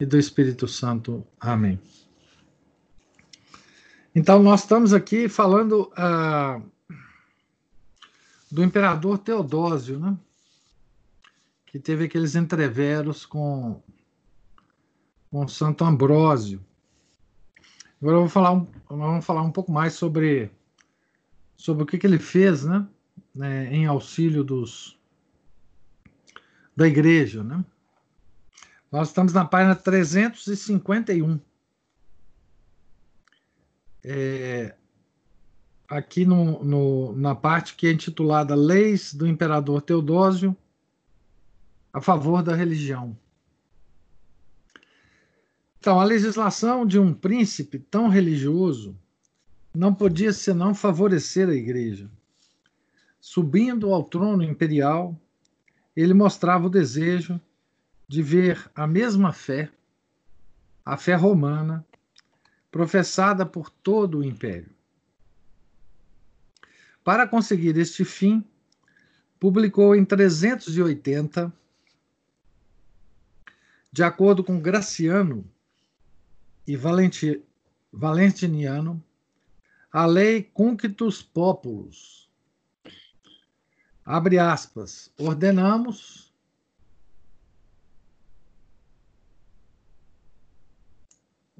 e do Espírito Santo. Amém. Então, nós estamos aqui falando uh, do imperador Teodósio, né? que teve aqueles entreveros com, com Santo Ambrósio. Agora vou falar um, vamos falar um pouco mais sobre, sobre o que, que ele fez né? né? em auxílio dos, da igreja. Né? Nós estamos na página 351. É, aqui no, no, na parte que é intitulada Leis do Imperador Teodósio a favor da religião. Então, a legislação de um príncipe tão religioso não podia senão favorecer a igreja. Subindo ao trono imperial, ele mostrava o desejo de ver a mesma fé, a fé romana, professada por todo o império. Para conseguir este fim, publicou em 380, de acordo com Graciano e Valenti, Valentiniano, a lei Cunctus Populus. Abre aspas. Ordenamos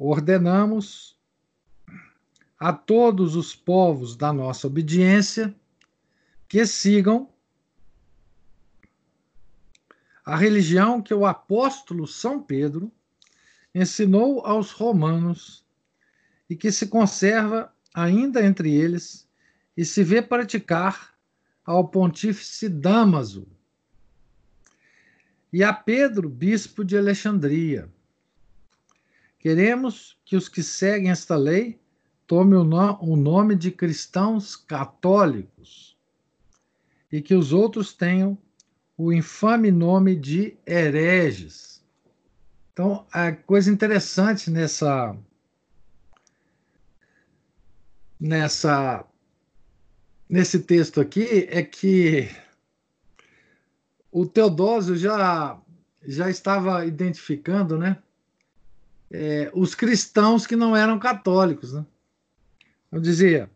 ordenamos a todos os povos da nossa obediência que sigam a religião que o apóstolo São Pedro ensinou aos romanos e que se conserva ainda entre eles e se vê praticar ao pontífice Damaso e a Pedro, bispo de Alexandria Queremos que os que seguem esta lei tomem o, no, o nome de cristãos católicos e que os outros tenham o infame nome de hereges. Então, a coisa interessante nessa nessa nesse texto aqui é que o Teodósio já já estava identificando, né, é, os cristãos que não eram católicos. Né? Eu dizia,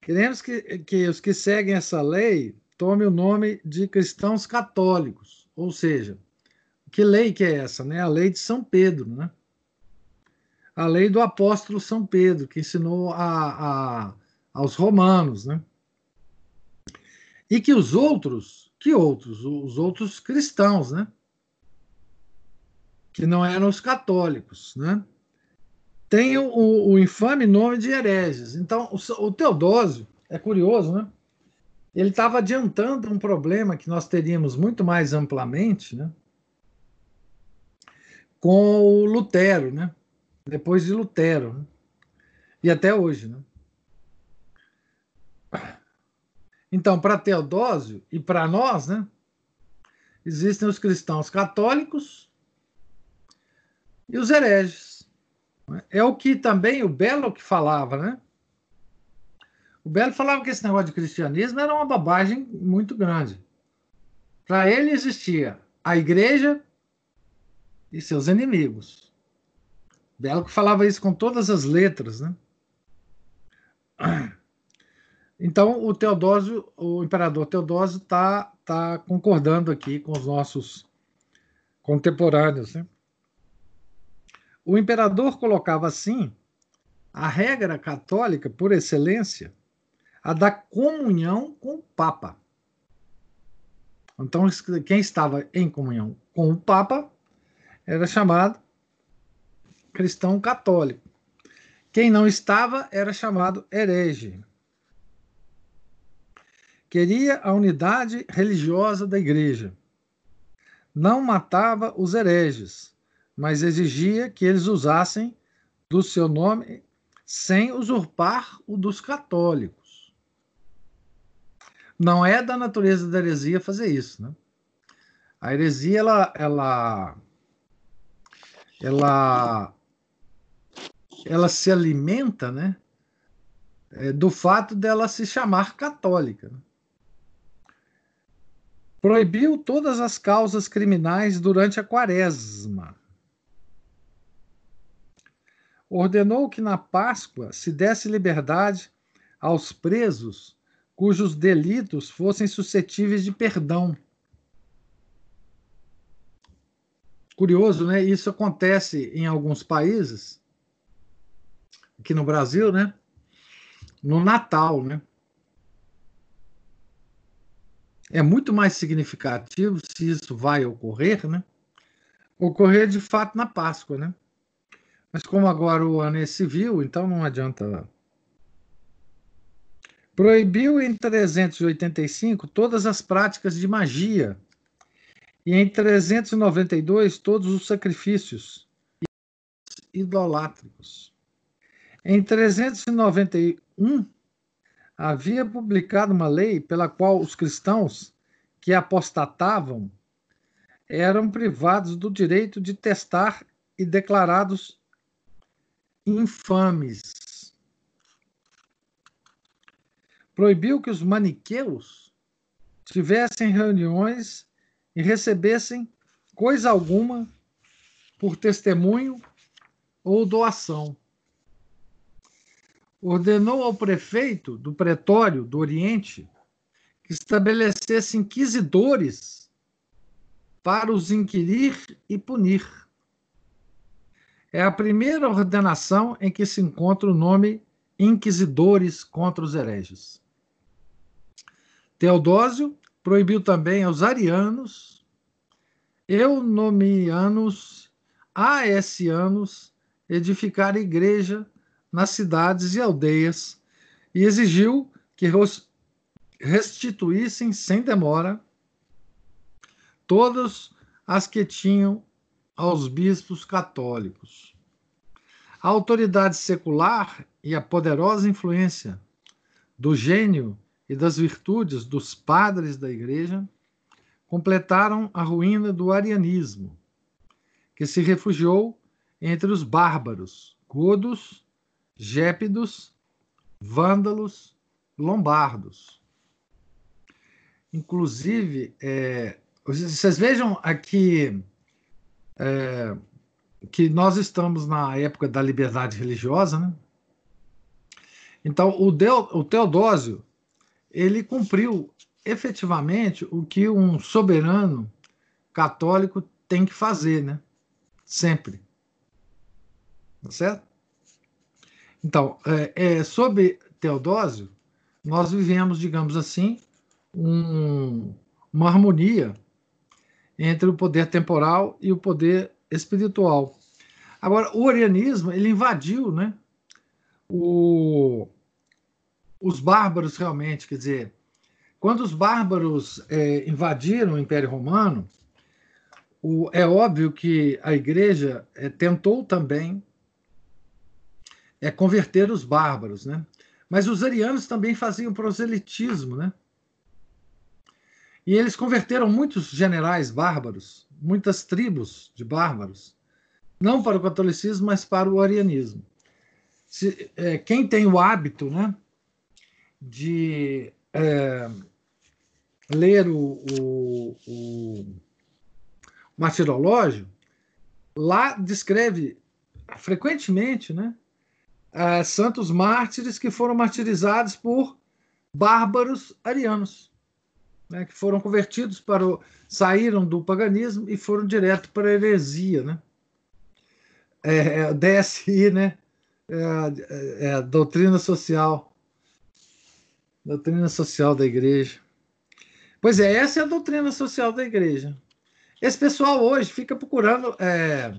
queremos que, que os que seguem essa lei tomem o nome de cristãos católicos, ou seja, que lei que é essa? Né? A lei de São Pedro, né? a lei do apóstolo São Pedro, que ensinou a, a, aos romanos. Né? E que os outros, que outros? Os outros cristãos, né? Que não eram os católicos, né? Tem o, o infame nome de hereges. Então, o, o Teodósio, é curioso, né? Ele estava adiantando um problema que nós teríamos muito mais amplamente, né? Com o Lutero, né? Depois de Lutero, né? e até hoje, né? Então, para Teodósio e para nós, né? Existem os cristãos católicos e os hereges. É o que também o Belo que falava, né? O Belo falava que esse negócio de cristianismo era uma babagem muito grande. Para ele existia a igreja e seus inimigos. Belo que falava isso com todas as letras, né? Então o Teodósio, o imperador Teodósio está tá concordando aqui com os nossos contemporâneos, né? O imperador colocava assim a regra católica por excelência, a da comunhão com o Papa. Então, quem estava em comunhão com o Papa era chamado cristão católico. Quem não estava era chamado herege. Queria a unidade religiosa da igreja. Não matava os hereges, mas exigia que eles usassem do seu nome sem usurpar o dos católicos. Não é da natureza da heresia fazer isso, né? A heresia ela ela ela ela se alimenta, né, é, do fato dela se chamar católica. Proibiu todas as causas criminais durante a quaresma. Ordenou que na Páscoa se desse liberdade aos presos cujos delitos fossem suscetíveis de perdão. Curioso, né? Isso acontece em alguns países, aqui no Brasil, né? No Natal, né? É muito mais significativo se isso vai ocorrer, né? Ocorrer de fato na Páscoa, né? Mas como agora o ano é civil, então não adianta. Proibiu em 385 todas as práticas de magia e em 392 todos os sacrifícios idolátricos. Em 391 havia publicado uma lei pela qual os cristãos que apostatavam eram privados do direito de testar e declarados infames. Proibiu que os maniqueus tivessem reuniões e recebessem coisa alguma por testemunho ou doação. Ordenou ao prefeito do pretório do Oriente que estabelecesse inquisidores para os inquirir e punir. É a primeira ordenação em que se encontra o nome inquisidores contra os hereges. Teodósio proibiu também aos arianos, eunomianos, aesianos edificar igreja nas cidades e aldeias e exigiu que restituíssem sem demora todas as que tinham aos bispos católicos. A autoridade secular e a poderosa influência do gênio e das virtudes dos padres da Igreja completaram a ruína do arianismo, que se refugiou entre os bárbaros, godos, gépidos, vândalos, lombardos. Inclusive, é, vocês vejam aqui é, que nós estamos na época da liberdade religiosa, né? Então, o, Deo, o Teodósio ele cumpriu efetivamente o que um soberano católico tem que fazer, né? Sempre. Tá certo? Então, é, é, sob Teodósio, nós vivemos, digamos assim, um, uma harmonia entre o poder temporal e o poder espiritual. Agora, o orianismo ele invadiu, né? O, os bárbaros realmente, quer dizer, quando os bárbaros é, invadiram o Império Romano, o, é óbvio que a igreja é, tentou também é, converter os bárbaros, né? Mas os arianos também faziam proselitismo, né? E eles converteram muitos generais bárbaros, muitas tribos de bárbaros, não para o catolicismo, mas para o arianismo. Se, é, quem tem o hábito, né, de é, ler o, o, o martirológio, lá descreve frequentemente né, é, santos mártires que foram martirizados por bárbaros arianos, né, que foram convertidos para o, saíram do paganismo e foram direto para a heresia, né? É, DSI, né? É, é, é, doutrina social Doutrina social da igreja. Pois é, essa é a doutrina social da igreja. Esse pessoal hoje fica procurando é,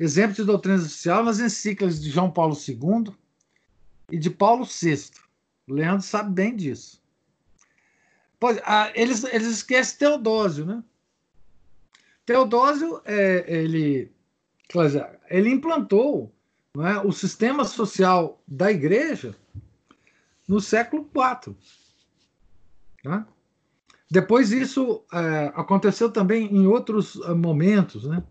de doutrina social nas encíclicas de João Paulo II e de Paulo VI. Leandro sabe bem disso. Pois, ah, eles, eles esquecem Teodósio, né? Teodósio, é, ele ele implantou é, o sistema social da igreja no século IV. Né? Depois isso é, aconteceu também em outros é, momentos. Né?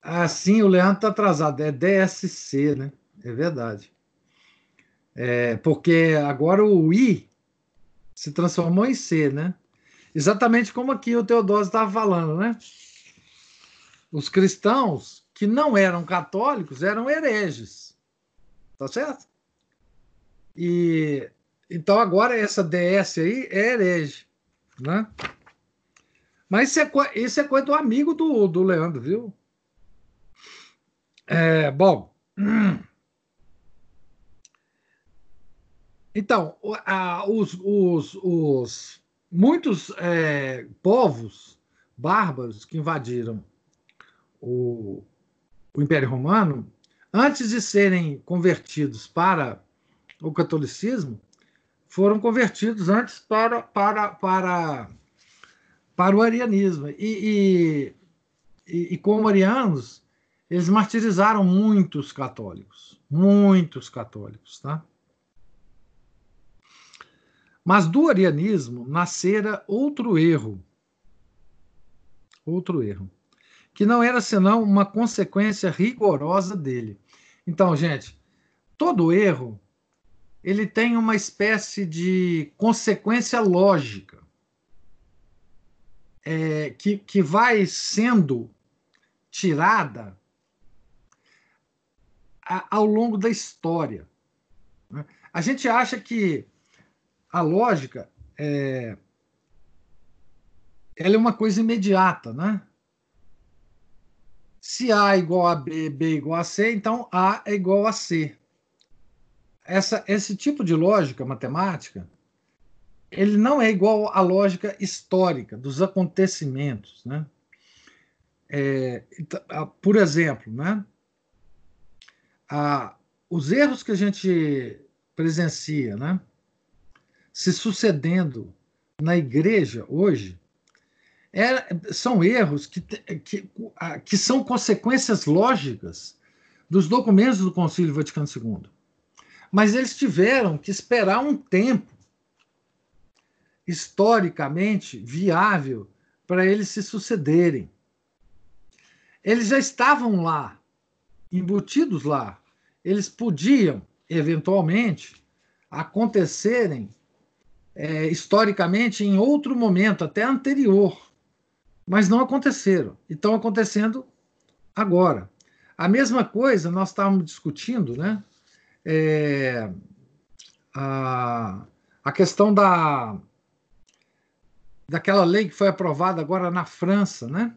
Assim, o Leandro está atrasado, é DSC, né? É verdade. É, porque agora o I se transformou em C, né? Exatamente como aqui o Teodósio estava falando, né? Os cristãos que não eram católicos eram hereges. Tá certo? E então agora essa DS aí é herege, né? Mas isso é, isso é coisa do amigo do, do Leandro, viu? É, bom. Então, a, os, os, os, muitos é, povos bárbaros que invadiram o, o Império Romano, antes de serem convertidos para o catolicismo, foram convertidos antes para, para, para, para o arianismo. E, e, e como arianos, eles martirizaram muitos católicos, muitos católicos, tá? Mas do arianismo nascera outro erro. Outro erro. Que não era senão uma consequência rigorosa dele. Então, gente, todo erro ele tem uma espécie de consequência lógica é, que, que vai sendo tirada a, ao longo da história. Né? A gente acha que a lógica é, ela é uma coisa imediata, né? Se A é igual a B, B é igual a C, então A é igual a C. Essa, esse tipo de lógica matemática, ele não é igual à lógica histórica dos acontecimentos, né? É, então, por exemplo, né? A, os erros que a gente presencia, né? Se sucedendo na igreja hoje é, são erros que, que, que são consequências lógicas dos documentos do Concílio Vaticano II. Mas eles tiveram que esperar um tempo historicamente viável para eles se sucederem. Eles já estavam lá, embutidos lá. Eles podiam, eventualmente, acontecerem é, historicamente em outro momento, até anterior, mas não aconteceram. E estão acontecendo agora. A mesma coisa nós estávamos discutindo, né? É, a, a questão da daquela lei que foi aprovada agora na França, né?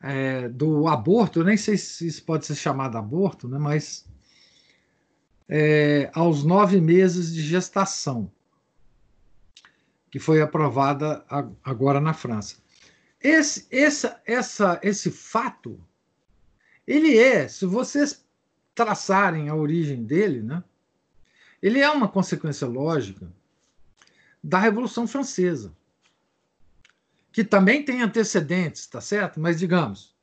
É, do aborto, eu nem sei se isso pode ser chamado aborto, né? Mas é, aos nove meses de gestação que foi aprovada agora na França. Esse, essa, essa, esse fato, ele é, se vocês traçarem a origem dele, né, ele é uma consequência lógica da Revolução Francesa, que também tem antecedentes, tá certo? Mas digamos,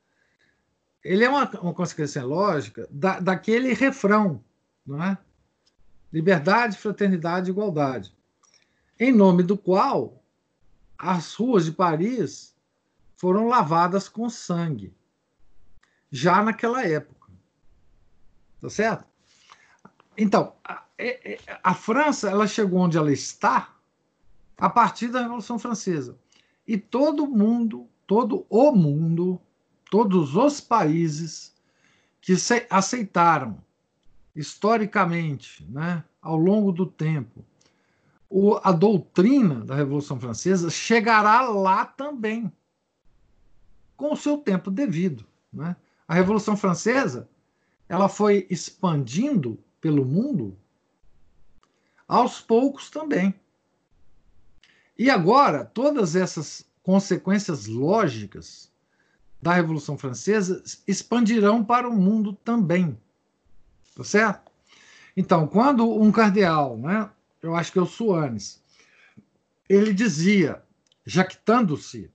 ele é uma, uma consequência lógica da, daquele refrão, não é? Liberdade, fraternidade, igualdade em nome do qual as ruas de Paris foram lavadas com sangue, já naquela época. Tá certo? Então, a, é, é, a França ela chegou onde ela está a partir da Revolução Francesa. E todo mundo, todo o mundo, todos os países que aceitaram historicamente, né, ao longo do tempo, o, a doutrina da Revolução Francesa chegará lá também, com o seu tempo devido. Né? A Revolução Francesa ela foi expandindo pelo mundo aos poucos também. E agora, todas essas consequências lógicas da Revolução Francesa expandirão para o mundo também. Tá certo? Então, quando um cardeal, né, eu acho que é o Suanes, ele dizia, jactando-se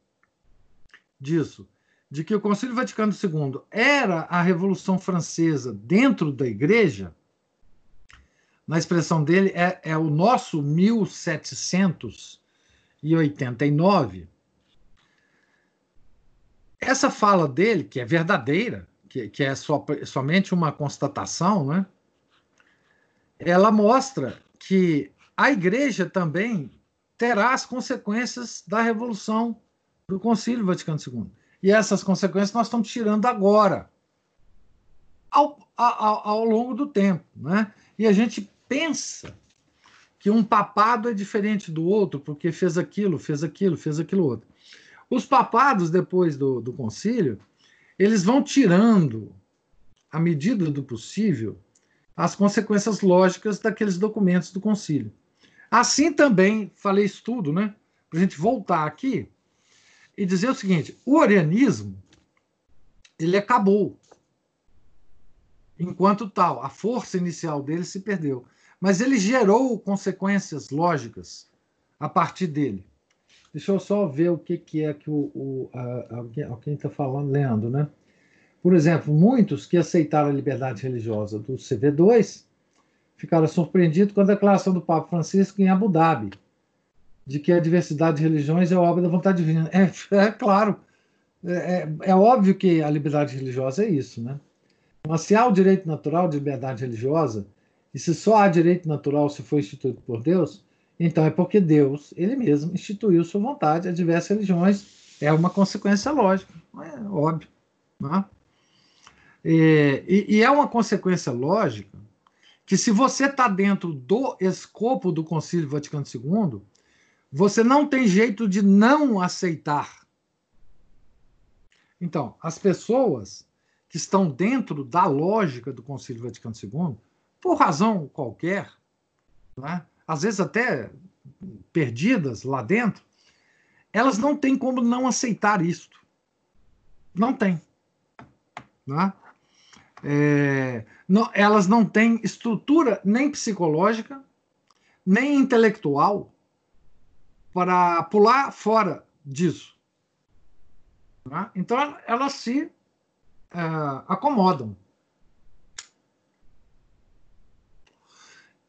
disso, de que o Concílio Vaticano II era a Revolução Francesa dentro da Igreja, na expressão dele, é, é o nosso 1789. Essa fala dele, que é verdadeira, que, que é somente uma constatação, né? ela mostra que a igreja também terá as consequências da revolução do Concílio Vaticano II. E essas consequências nós estamos tirando agora, ao, ao, ao longo do tempo. Né? E a gente pensa que um papado é diferente do outro, porque fez aquilo, fez aquilo, fez aquilo outro. Os papados, depois do, do concílio, eles vão tirando, à medida do possível, as consequências lógicas daqueles documentos do concílio. Assim também, falei isso tudo, né? Para a gente voltar aqui e dizer o seguinte: o orianismo ele acabou. Enquanto tal, a força inicial dele se perdeu mas ele gerou consequências lógicas a partir dele. Deixa eu só ver o que, que é que o, o a, alguém está falando, lendo, né? Por exemplo, muitos que aceitaram a liberdade religiosa do CV2 ficaram surpreendidos com a declaração do Papa Francisco em Abu Dhabi, de que a diversidade de religiões é obra da vontade divina. É, é claro, é, é, é óbvio que a liberdade religiosa é isso, né? Mas se há o direito natural de liberdade religiosa, e se só há direito natural se foi instituído por Deus, então é porque Deus, ele mesmo, instituiu sua vontade a diversas religiões. É uma consequência lógica, é óbvio. Né? E, e, e é uma consequência lógica que, se você está dentro do escopo do Concílio Vaticano II, você não tem jeito de não aceitar. Então, as pessoas que estão dentro da lógica do Concílio Vaticano II por razão qualquer, né? às vezes até perdidas lá dentro, elas não têm como não aceitar isto. Não tem. Né? É, não, elas não têm estrutura nem psicológica, nem intelectual para pular fora disso. Né? Então, elas se uh, acomodam.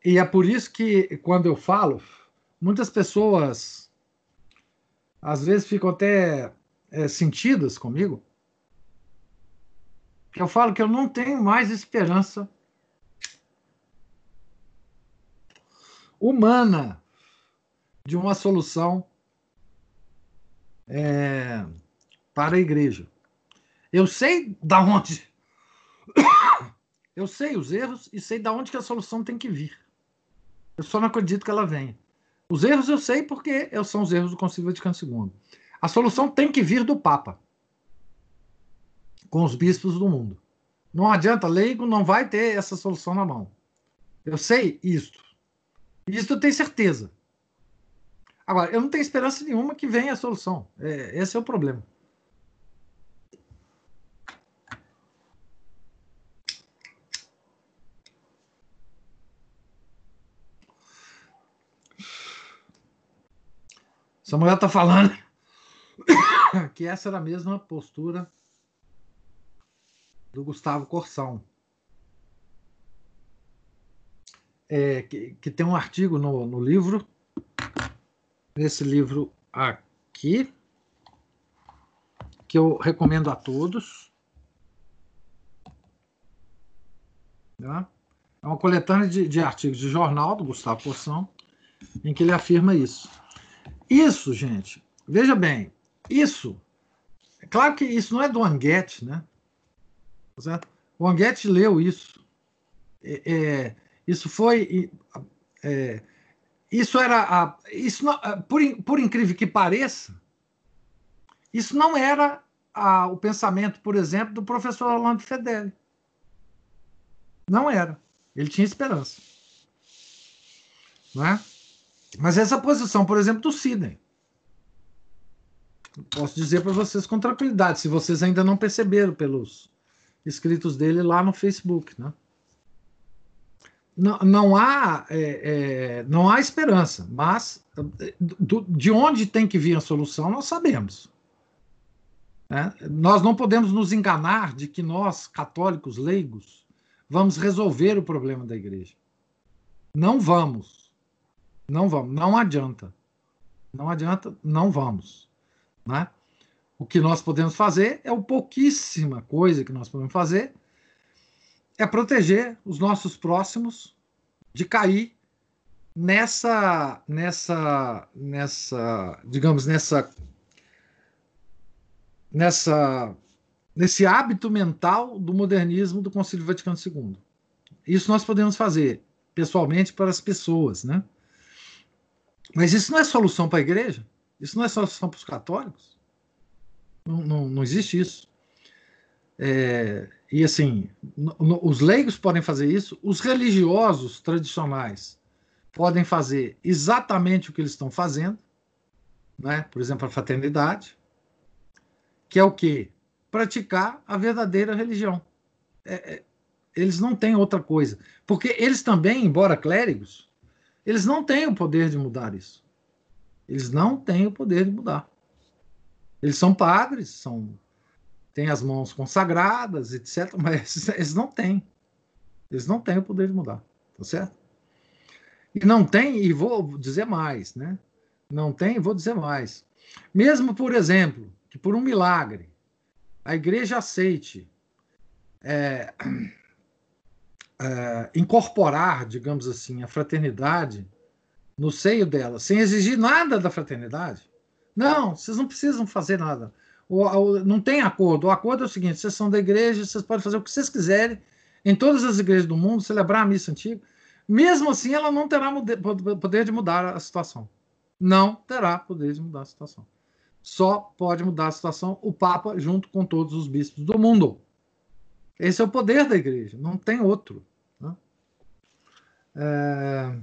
E é por isso que, quando eu falo, muitas pessoas às vezes ficam até é, sentidas comigo, que eu falo que eu não tenho mais esperança humana de uma solução é, para a igreja. Eu sei da onde. Eu sei os erros e sei da onde que a solução tem que vir. Eu só não acredito que ela venha. Os erros eu sei porque são os erros do Concílio Vaticano II. A solução tem que vir do Papa, com os bispos do mundo. Não adianta, leigo não vai ter essa solução na mão. Eu sei isto. Isto eu tenho certeza. Agora, eu não tenho esperança nenhuma que venha a solução. É, esse é o problema. Samuel está falando que essa era a mesma postura do Gustavo Corsão. É, que, que, tem um artigo no, no livro, nesse livro aqui, que eu recomendo a todos. Tá? É uma coletânea de, de artigos de jornal do Gustavo Corsão, em que ele afirma isso. Isso, gente, veja bem, isso, é claro que isso não é do Anguete, né? Certo? O Anguete leu isso. É, é, isso foi. É, isso era. A, isso não, por, por incrível que pareça, isso não era a, o pensamento, por exemplo, do professor Orlando Fedeli. Não era. Ele tinha esperança. Não é? Mas essa posição, por exemplo, do Sidney. Posso dizer para vocês com tranquilidade, se vocês ainda não perceberam pelos escritos dele lá no Facebook, né? Não, não há é, é, não há esperança, mas do, de onde tem que vir a solução nós sabemos. Né? Nós não podemos nos enganar de que nós, católicos leigos, vamos resolver o problema da igreja. Não vamos. Não vamos. Não adianta. Não adianta, não vamos. Né? O que nós podemos fazer é o pouquíssima coisa que nós podemos fazer é proteger os nossos próximos de cair nessa nessa nessa digamos nessa nessa nesse hábito mental do modernismo do Concílio Vaticano II. Isso nós podemos fazer pessoalmente para as pessoas, né? Mas isso não é solução para a igreja? Isso não é solução para os católicos? Não, não, não existe isso. É, e assim, os leigos podem fazer isso, os religiosos tradicionais podem fazer exatamente o que eles estão fazendo, né? por exemplo, a fraternidade, que é o que? Praticar a verdadeira religião. É, é, eles não têm outra coisa. Porque eles também, embora clérigos, eles não têm o poder de mudar isso. Eles não têm o poder de mudar. Eles são padres, são têm as mãos consagradas, etc. Mas eles não têm. Eles não têm o poder de mudar. Tá certo? E não tem, e vou dizer mais, né? Não tem, vou dizer mais. Mesmo, por exemplo, que por um milagre a igreja aceite é, é, incorporar, digamos assim, a fraternidade no seio dela, sem exigir nada da fraternidade. Não, vocês não precisam fazer nada. O, o, não tem acordo. O acordo é o seguinte: vocês são da igreja, vocês podem fazer o que vocês quiserem em todas as igrejas do mundo, celebrar a missa antiga. Mesmo assim, ela não terá poder de mudar a situação. Não terá poder de mudar a situação só pode mudar a situação o Papa junto com todos os bispos do mundo. Esse é o poder da igreja, não tem outro. Né? É...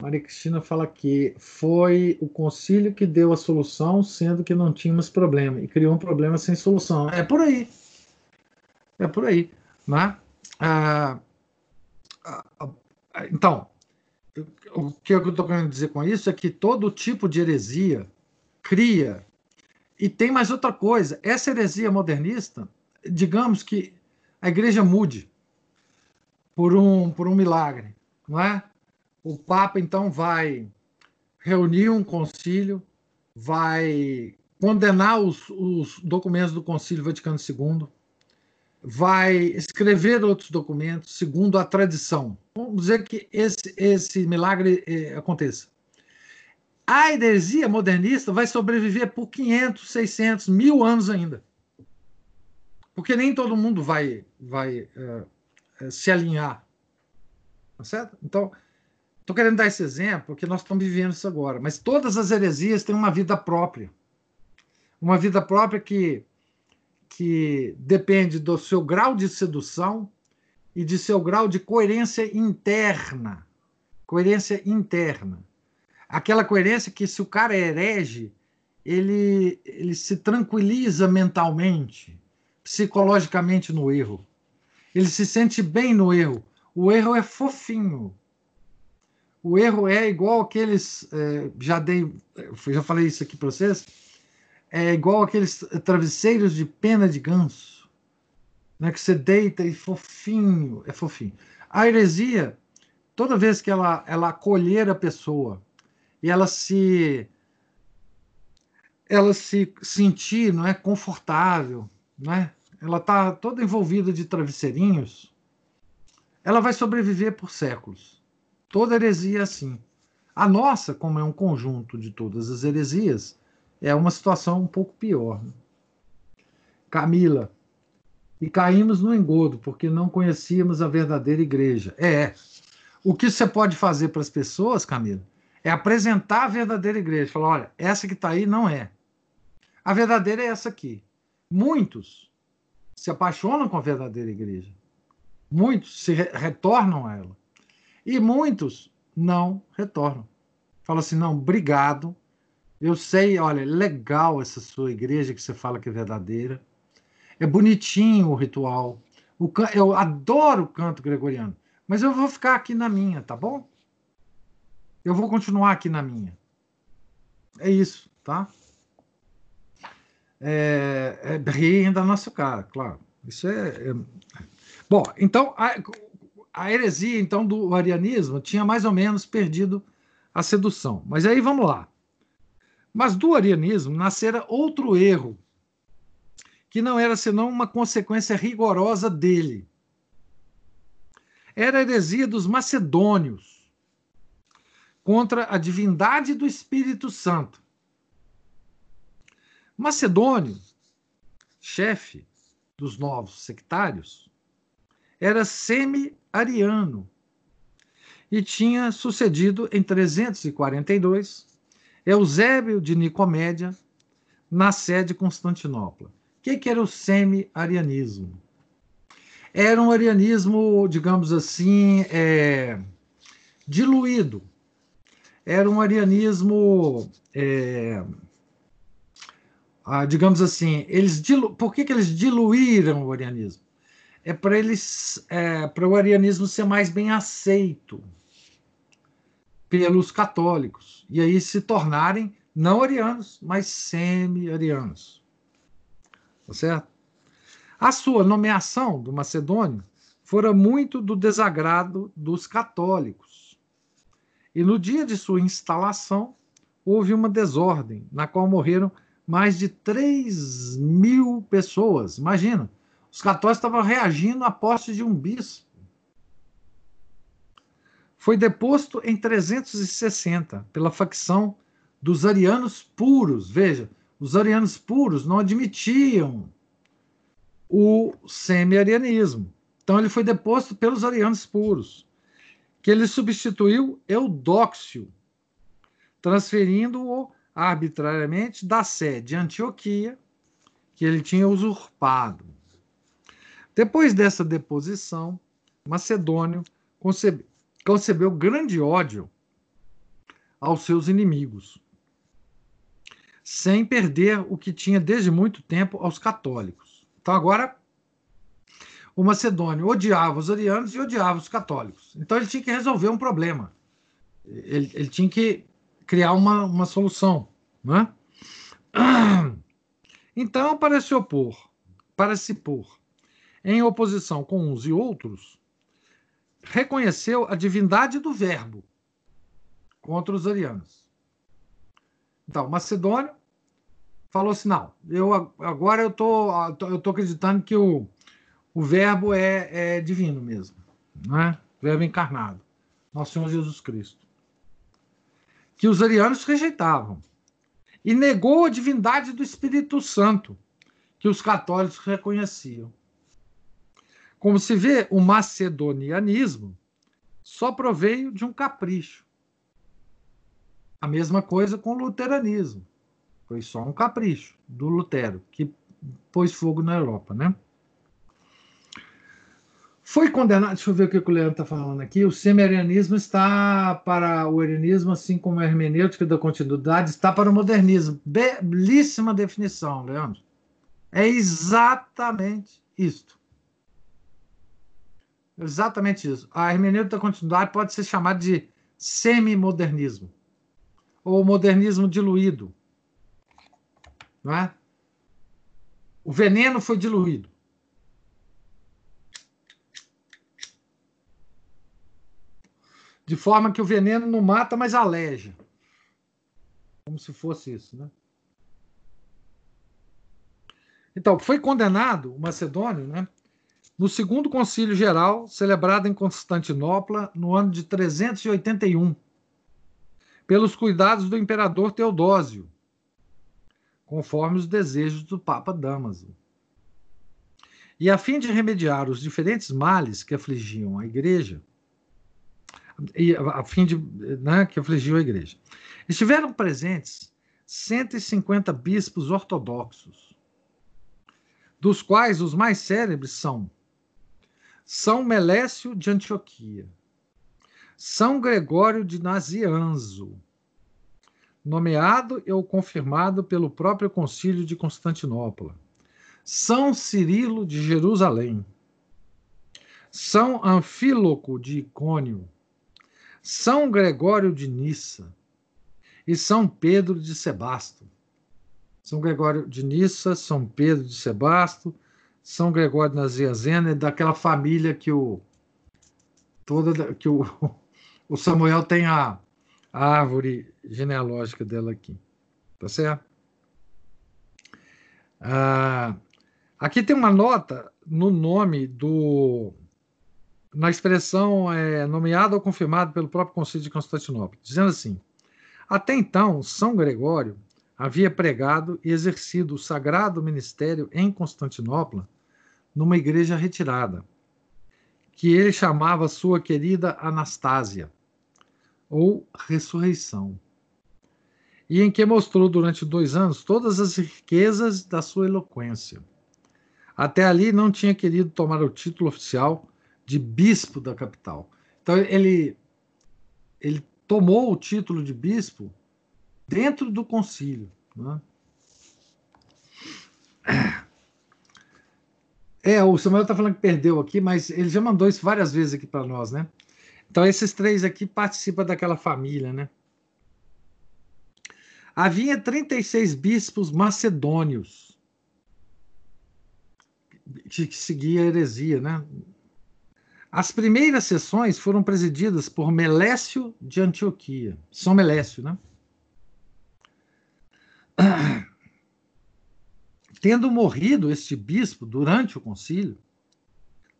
Maria Cristina fala que foi o concílio que deu a solução, sendo que não tínhamos problema, e criou um problema sem solução. É por aí. É por aí. Né? Ah, então, o que eu estou querendo dizer com isso é que todo tipo de heresia cria. E tem mais outra coisa: essa heresia modernista, digamos que a igreja mude por um, por um milagre, não é? O Papa então vai reunir um concílio, vai condenar os, os documentos do Concílio Vaticano II, vai escrever outros documentos segundo a tradição. Vamos dizer que esse, esse milagre eh, aconteça. A heresia modernista vai sobreviver por 500, 600, mil anos ainda. Porque nem todo mundo vai, vai uh, se alinhar. Tá certo? Então, estou querendo dar esse exemplo porque nós estamos vivendo isso agora. Mas todas as heresias têm uma vida própria. Uma vida própria que que depende do seu grau de sedução e de seu grau de coerência interna. Coerência interna. Aquela coerência que, se o cara é herege, ele, ele se tranquiliza mentalmente, psicologicamente no erro. Ele se sente bem no erro. O erro é fofinho. O erro é igual aqueles. É, já dei, já falei isso aqui para vocês é igual aqueles travesseiros de pena de ganso, né, que você deita e fofinho, é fofinho. A heresia, toda vez que ela, ela acolher a pessoa e ela se ela se sentir não é confortável, não é? Ela está toda envolvida de travesseirinhos, ela vai sobreviver por séculos. Toda heresia é assim. A nossa, como é um conjunto de todas as heresias, é uma situação um pouco pior. Né? Camila, e caímos no engodo porque não conhecíamos a verdadeira igreja. É. O que você pode fazer para as pessoas, Camila, é apresentar a verdadeira igreja. Falar, olha, essa que está aí não é. A verdadeira é essa aqui. Muitos se apaixonam com a verdadeira igreja. Muitos se re retornam a ela. E muitos não retornam. Falam assim, não, obrigado, eu sei, olha, legal essa sua igreja que você fala que é verdadeira. É bonitinho o ritual. O can... Eu adoro o canto gregoriano. Mas eu vou ficar aqui na minha, tá bom? Eu vou continuar aqui na minha. É isso, tá? é, é, riem da nossa cara, claro. Isso é, é... Bom, então, a, a heresia então do arianismo tinha mais ou menos perdido a sedução. Mas aí vamos lá. Mas do arianismo nascera outro erro, que não era senão uma consequência rigorosa dele. Era a heresia dos macedônios contra a divindade do Espírito Santo. Macedônio, chefe dos novos sectários, era semi-ariano e tinha sucedido em 342 Eusébio de Nicomédia na sede de Constantinopla. O que, que era o semi-arianismo? Era um arianismo, digamos assim, é, diluído. Era um arianismo, é, ah, digamos assim, eles dilu... por que, que eles diluíram o arianismo? É para eles, é, para o arianismo ser mais bem aceito pelos católicos e aí se tornarem não arianos, mas semi-arianos. Tá certo? A sua nomeação do Macedônio fora muito do desagrado dos católicos. E no dia de sua instalação, houve uma desordem, na qual morreram mais de 3 mil pessoas. Imagina, os católicos estavam reagindo à posse de um bispo foi deposto em 360 pela facção dos arianos puros. Veja, os arianos puros não admitiam o semi-arianismo. Então ele foi deposto pelos arianos puros, que ele substituiu Eudóxio, transferindo-o arbitrariamente da sede de Antioquia, que ele tinha usurpado. Depois dessa deposição, Macedônio concebeu concebeu grande ódio aos seus inimigos, sem perder o que tinha desde muito tempo aos católicos. Então, agora, o Macedônio odiava os arianos e odiava os católicos. Então, ele tinha que resolver um problema. Ele, ele tinha que criar uma, uma solução. Né? Então, para se opor, para se pôr em oposição com uns e outros, reconheceu a divindade do Verbo contra os arianos. Então, Macedônio falou assim: não, eu, agora eu tô, eu tô acreditando que o, o Verbo é, é divino mesmo, né? Verbo encarnado, nosso Senhor Jesus Cristo. Que os arianos rejeitavam. E negou a divindade do Espírito Santo, que os católicos reconheciam. Como se vê, o macedonianismo só proveio de um capricho. A mesma coisa com o luteranismo. Foi só um capricho do Lutero, que pôs fogo na Europa, né? Foi condenado, deixa eu ver o que o Leandro está falando aqui. O semerianismo está para o arianismo, assim como a hermenêutica da continuidade está para o modernismo. Belíssima definição, Leandro. É exatamente isto. Exatamente isso. A hermenêutica da continuidade pode ser chamada de semi-modernismo ou modernismo diluído. Não é? O veneno foi diluído. De forma que o veneno não mata, mas aleja. Como se fosse isso, né? Então, foi condenado o Macedônio, né? No segundo concílio geral, celebrado em Constantinopla no ano de 381, pelos cuidados do imperador Teodósio, conforme os desejos do Papa Damaso. E a fim de remediar os diferentes males que afligiam a igreja, e a fim de né, que afligiu a igreja, estiveram presentes 150 bispos ortodoxos, dos quais os mais célebres são são Melécio de Antioquia, São Gregório de Nazianzo, nomeado ou confirmado pelo próprio Concílio de Constantinopla, São Cirilo de Jerusalém, São Anfíloco de Icônio, São Gregório de Nissa. E São Pedro de Sebasto. São Gregório de Nissa, São Pedro de Sebasto, São Gregório de Nazianzena, daquela família que o toda que o, o Samuel tem a, a árvore genealógica dela aqui. Tá certo? Ah, aqui tem uma nota no nome do. Na expressão é, nomeado ou confirmado pelo próprio Conselho de Constantinopla, dizendo assim: Até então, São Gregório havia pregado e exercido o sagrado ministério em Constantinopla, numa igreja retirada, que ele chamava sua querida Anastásia, ou Ressurreição e em que mostrou durante dois anos todas as riquezas da sua eloquência. Até ali não tinha querido tomar o título oficial de bispo da capital. Então ele, ele tomou o título de bispo dentro do concílio. Né? É, o Samuel está falando que perdeu aqui, mas ele já mandou isso várias vezes aqui para nós, né? Então esses três aqui participam daquela família, né? Havia 36 bispos macedônios que seguia a heresia, né? As primeiras sessões foram presididas por Melécio de Antioquia, São Melécio, né? Tendo morrido este bispo durante o concílio,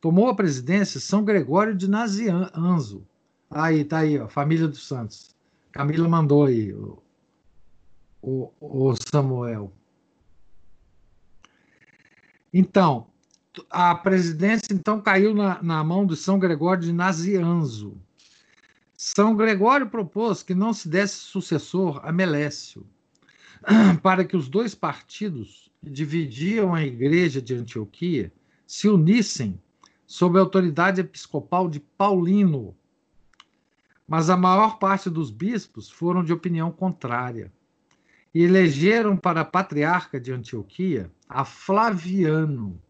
tomou a presidência São Gregório de Nazianzo. Aí, tá aí, ó, família dos santos. Camila mandou aí o, o, o Samuel. Então, a presidência então caiu na, na mão de São Gregório de Nazianzo. São Gregório propôs que não se desse sucessor a Melécio, para que os dois partidos que dividiam a igreja de Antioquia se unissem sob a autoridade episcopal de Paulino. Mas a maior parte dos bispos foram de opinião contrária e elegeram para patriarca de Antioquia a Flaviano,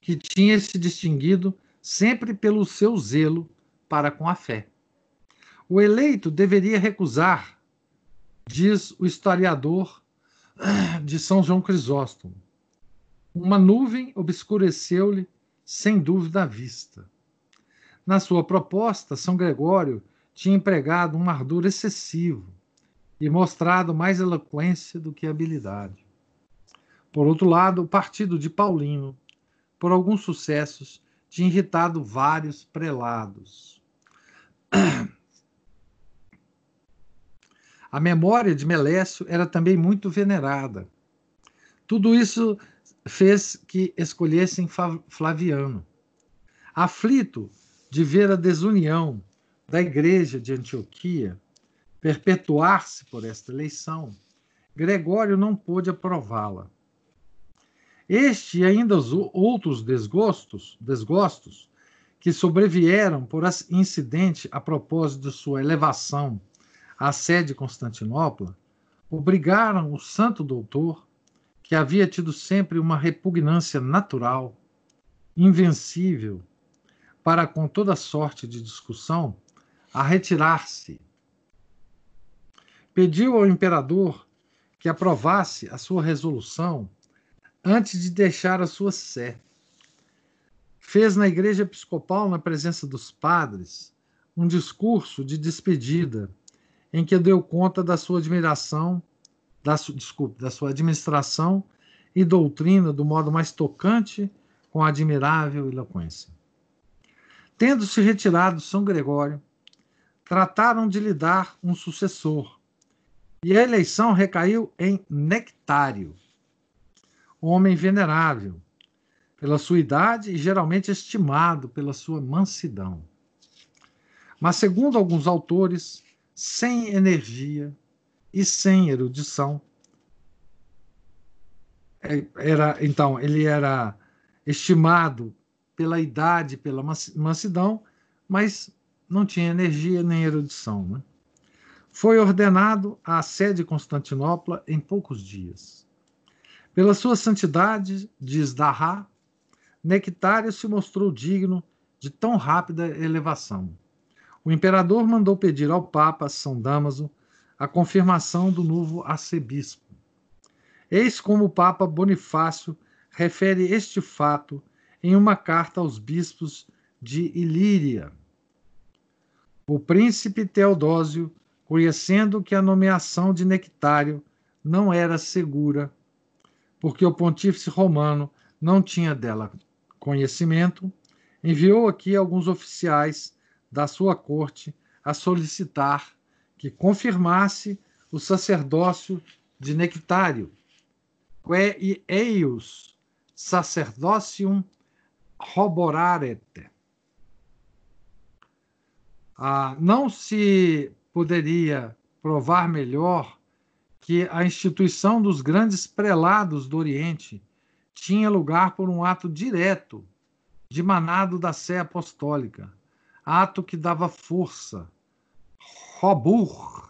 que tinha se distinguido sempre pelo seu zelo para com a fé. O eleito deveria recusar, diz o historiador de São João Crisóstomo. Uma nuvem obscureceu-lhe, sem dúvida, a vista. Na sua proposta, São Gregório tinha empregado um ardor excessivo e mostrado mais eloquência do que habilidade. Por outro lado, o partido de Paulino, por alguns sucessos, tinha irritado vários prelados. A memória de Melécio era também muito venerada. Tudo isso fez que escolhessem Flaviano. Aflito de ver a desunião da igreja de Antioquia, perpetuar-se por esta eleição, Gregório não pôde aprová-la. Este e ainda os outros desgostos, desgostos que sobrevieram por incidente a propósito de sua elevação à sede de Constantinopla, obrigaram o santo doutor, que havia tido sempre uma repugnância natural, invencível, para com toda sorte de discussão, a retirar-se pediu ao imperador que aprovasse a sua resolução antes de deixar a sua sé. Fez na igreja episcopal, na presença dos padres, um discurso de despedida em que deu conta da sua admiração, da, desculpe, da sua administração e doutrina do modo mais tocante, com admirável eloquência. Tendo-se retirado São Gregório, trataram de lhe dar um sucessor, e a eleição recaiu em Nectário, homem venerável, pela sua idade e geralmente estimado pela sua mansidão. Mas, segundo alguns autores, sem energia e sem erudição, é, era então ele era estimado pela idade, pela mansidão, mas não tinha energia nem erudição. Né? Foi ordenado à sede de Constantinopla em poucos dias. Pela sua santidade, diz Darra, Nectário se mostrou digno de tão rápida elevação. O imperador mandou pedir ao Papa São Damaso a confirmação do novo arcebispo. Eis como o Papa Bonifácio refere este fato em uma carta aos bispos de Ilíria. O príncipe Teodósio, conhecendo que a nomeação de Nectário não era segura, porque o pontífice romano não tinha dela conhecimento, enviou aqui alguns oficiais da sua corte a solicitar que confirmasse o sacerdócio de Nectário, que eius sacerdocium roborarete. Ah, não se poderia provar melhor que a instituição dos grandes prelados do Oriente tinha lugar por um ato direto, dimanado da Sé Apostólica, ato que dava força, robur,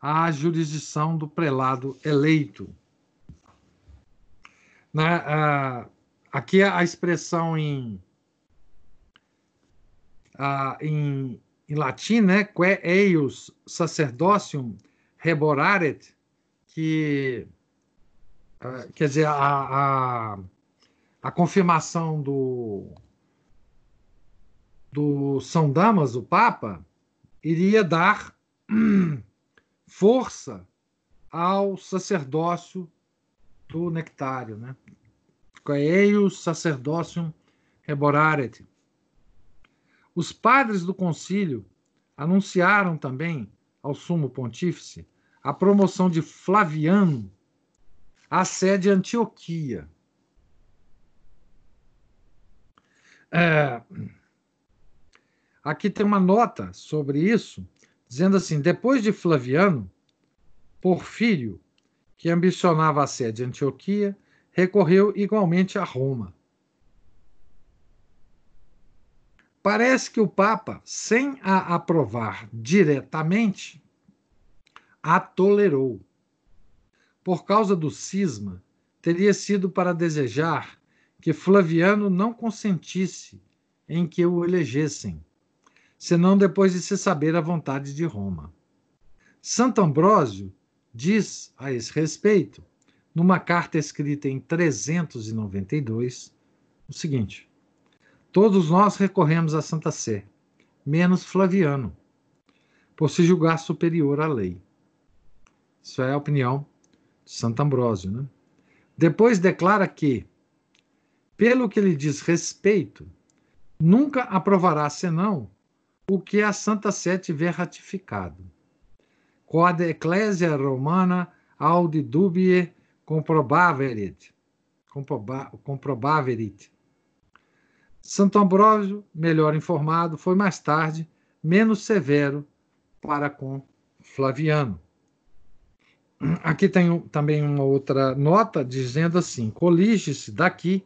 à jurisdição do prelado eleito. Na, uh, aqui a expressão em, uh, em, em latim, né, que eius sacerdocium reboraret, que uh, quer dizer, a, a, a confirmação do, do São Damas, o Papa, iria dar força ao sacerdócio do nectário, né? Coeius sacerdocium reboraret. Os padres do concílio anunciaram também ao sumo pontífice a promoção de Flaviano à sede Antioquia. É, aqui tem uma nota sobre isso, dizendo assim: depois de Flaviano, Porfírio, que ambicionava a sede de Antioquia, recorreu igualmente a Roma. Parece que o Papa, sem a aprovar diretamente, a tolerou. Por causa do cisma, teria sido para desejar que Flaviano não consentisse em que o elegessem, senão depois de se saber a vontade de Roma. Santo Ambrósio diz a esse respeito, numa carta escrita em 392, o seguinte: Todos nós recorremos à Santa Sé, menos Flaviano, por se julgar superior à lei. Isso é a opinião de Santo Ambrósio. Né? Depois declara que, pelo que lhe diz respeito, nunca aprovará senão o que a Santa Sé tiver ratificado quod ecclesia romana audi dubie comprobaverit. comprobaverit. Santo Ambrósio, melhor informado, foi mais tarde menos severo para com Flaviano. Aqui tem também uma outra nota dizendo assim: colige-se daqui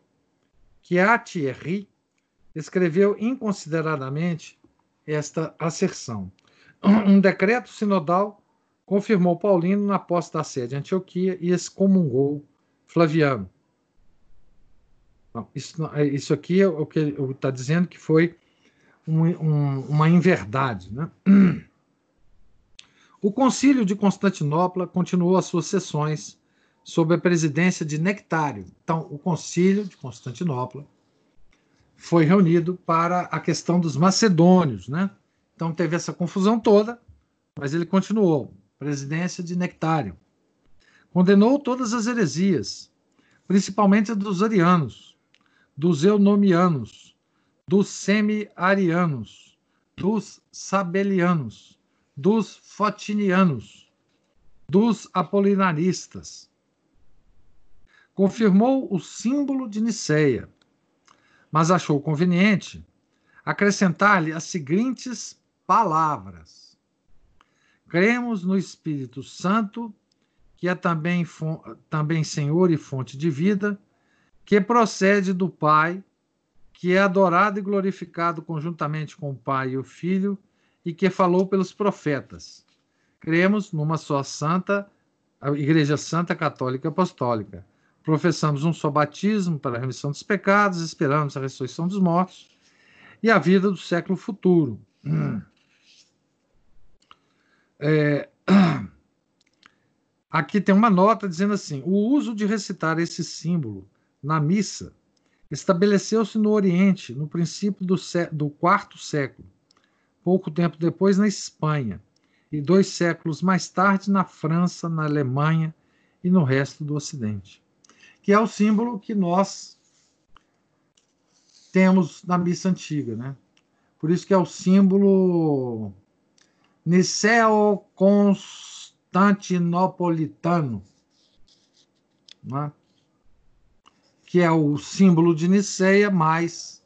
que a Thierry escreveu inconsideradamente esta asserção. Um decreto sinodal confirmou Paulino na posse da sede de Antioquia e excomungou Flaviano. Não, isso, é, isso, aqui é o que está dizendo que foi um, um, uma inverdade. Né? O Concílio de Constantinopla continuou as suas sessões sob a presidência de Nectário. Então, o Concílio de Constantinopla foi reunido para a questão dos macedônios. Né? Então, teve essa confusão toda, mas ele continuou presidência de Nectário. Condenou todas as heresias, principalmente dos arianos, dos eunomianos, dos semi-arianos, dos sabelianos, dos fotinianos, dos apolinaristas. Confirmou o símbolo de Niceia, mas achou conveniente acrescentar-lhe as seguintes palavras Cremos no Espírito Santo, que é também, também Senhor e fonte de vida, que procede do Pai, que é adorado e glorificado conjuntamente com o Pai e o Filho, e que falou pelos profetas. Cremos numa só santa, Igreja Santa Católica Apostólica. Professamos um só batismo para a remissão dos pecados, esperamos a ressurreição dos mortos e a vida do século futuro. Hum. É, aqui tem uma nota dizendo assim: o uso de recitar esse símbolo na missa estabeleceu-se no Oriente no princípio do, do quarto século, pouco tempo depois na Espanha, e dois séculos mais tarde na França, na Alemanha e no resto do Ocidente, que é o símbolo que nós temos na missa antiga, né? Por isso que é o símbolo niceo-constantinopolitano, né? que é o símbolo de Niceia, mais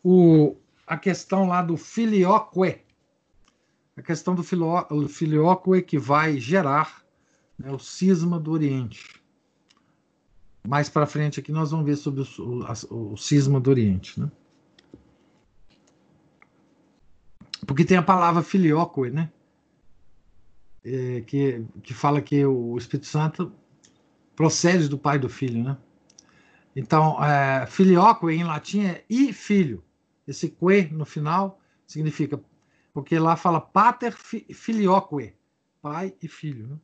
o, a questão lá do filioque, a questão do filioque que vai gerar né, o cisma do Oriente. Mais para frente aqui nós vamos ver sobre o, o, o cisma do Oriente. Né? Porque tem a palavra filioque, né? É, que, que fala que o Espírito Santo procede do pai do filho, né? Então, é, filioque em latim é e filho. Esse que no final significa, porque lá fala pater filioque, pai e filho. Né?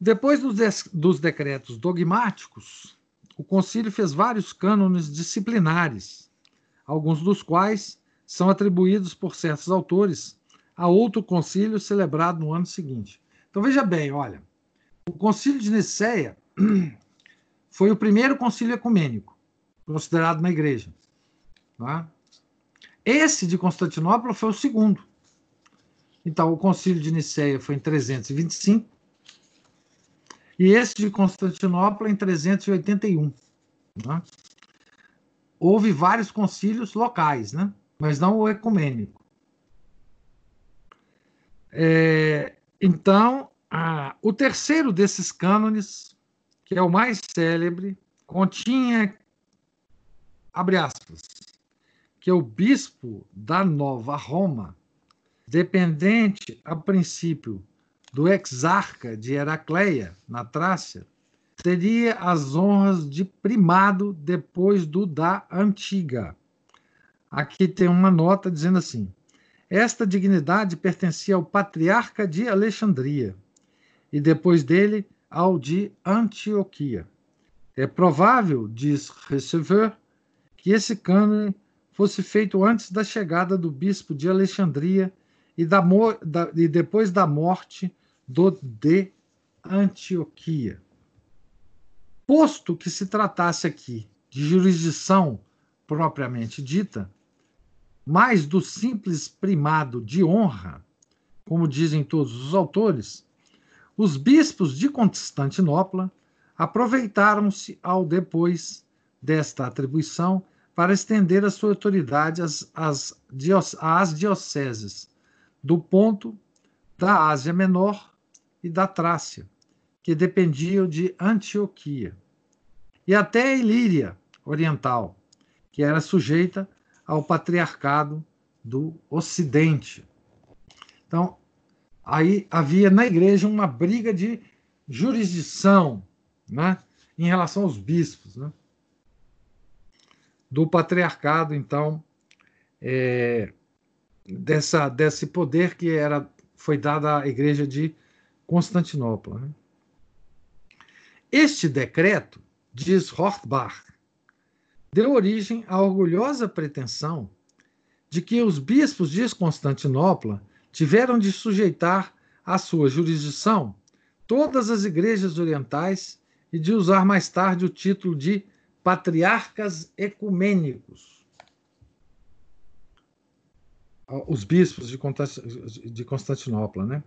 Depois dos, decretos dogmáticos, o concílio fez vários cânones disciplinares, alguns dos quais são atribuídos por certos autores a outro concílio celebrado no ano seguinte. Então veja bem, olha, o concílio de Nicéia foi o primeiro concílio ecumênico considerado na igreja. Tá? Esse de Constantinopla foi o segundo. Então, o concílio de Nicéia foi em 325 e esse de Constantinopla em 381. Né? Houve vários concílios locais, né? mas não o ecumênico. É, então, a, o terceiro desses cânones, que é o mais célebre, continha, abre aspas, que o bispo da Nova Roma, dependente a princípio do exarca de Heracleia, na Trácia, teria as honras de primado depois do da antiga. Aqui tem uma nota dizendo assim: esta dignidade pertencia ao patriarca de Alexandria e depois dele ao de Antioquia. É provável, diz Receveur, que esse cânone fosse feito antes da chegada do bispo de Alexandria e, da, da, e depois da morte do de Antioquia. Posto que se tratasse aqui de jurisdição propriamente dita, mais do simples primado de honra, como dizem todos os autores, os bispos de Constantinopla aproveitaram-se ao depois desta atribuição para estender a sua autoridade às, às, às dioceses do ponto da Ásia Menor e da Trácia, que dependiam de Antioquia, e até a Ilíria Oriental, que era sujeita ao patriarcado do Ocidente. Então, aí havia na igreja uma briga de jurisdição né, em relação aos bispos. Né? Do patriarcado, então, é, dessa, desse poder que era foi dado à igreja de Constantinopla. Né? Este decreto, diz Rothbard, deu origem à orgulhosa pretensão de que os bispos de Constantinopla tiveram de sujeitar à sua jurisdição todas as igrejas orientais e de usar mais tarde o título de patriarcas ecumênicos. Os bispos de Constantinopla, né?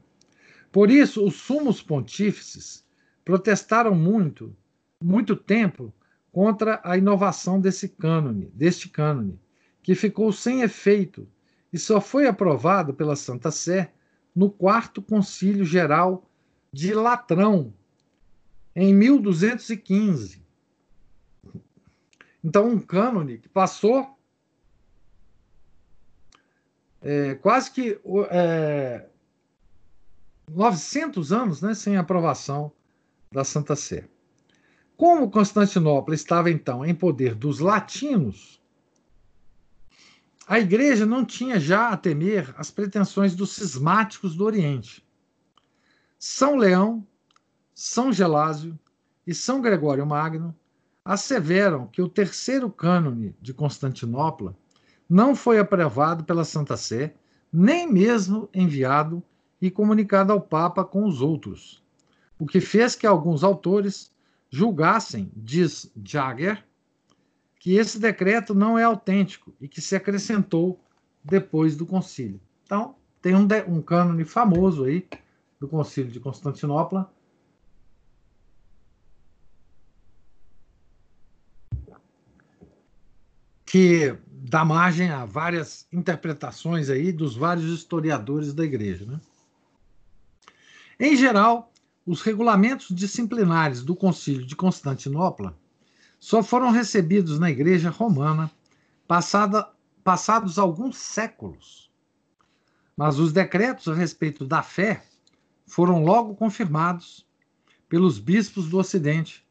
Por isso, os sumos pontífices protestaram muito, muito tempo contra a inovação desse cânone, deste cânone, que ficou sem efeito e só foi aprovado pela Santa Sé no quarto Concílio Geral de Latrão, em 1215. Então, um cânone que passou é, quase que é, 900 anos né, sem aprovação da Santa Sé. Como Constantinopla estava então em poder dos latinos, a igreja não tinha já a temer as pretensões dos cismáticos do Oriente. São Leão, São Gelásio e São Gregório Magno asseveram que o terceiro cânone de Constantinopla não foi aprovado pela Santa Sé, nem mesmo enviado e comunicado ao Papa com os outros, o que fez que alguns autores julgassem, diz Jagger, que esse decreto não é autêntico e que se acrescentou depois do concílio. Então, tem um, um cânone famoso aí do concílio de Constantinopla. Que dá margem a várias interpretações aí dos vários historiadores da igreja. Né? Em geral, os regulamentos disciplinares do Concílio de Constantinopla só foram recebidos na Igreja Romana passada, passados alguns séculos. Mas os decretos a respeito da fé foram logo confirmados pelos bispos do Ocidente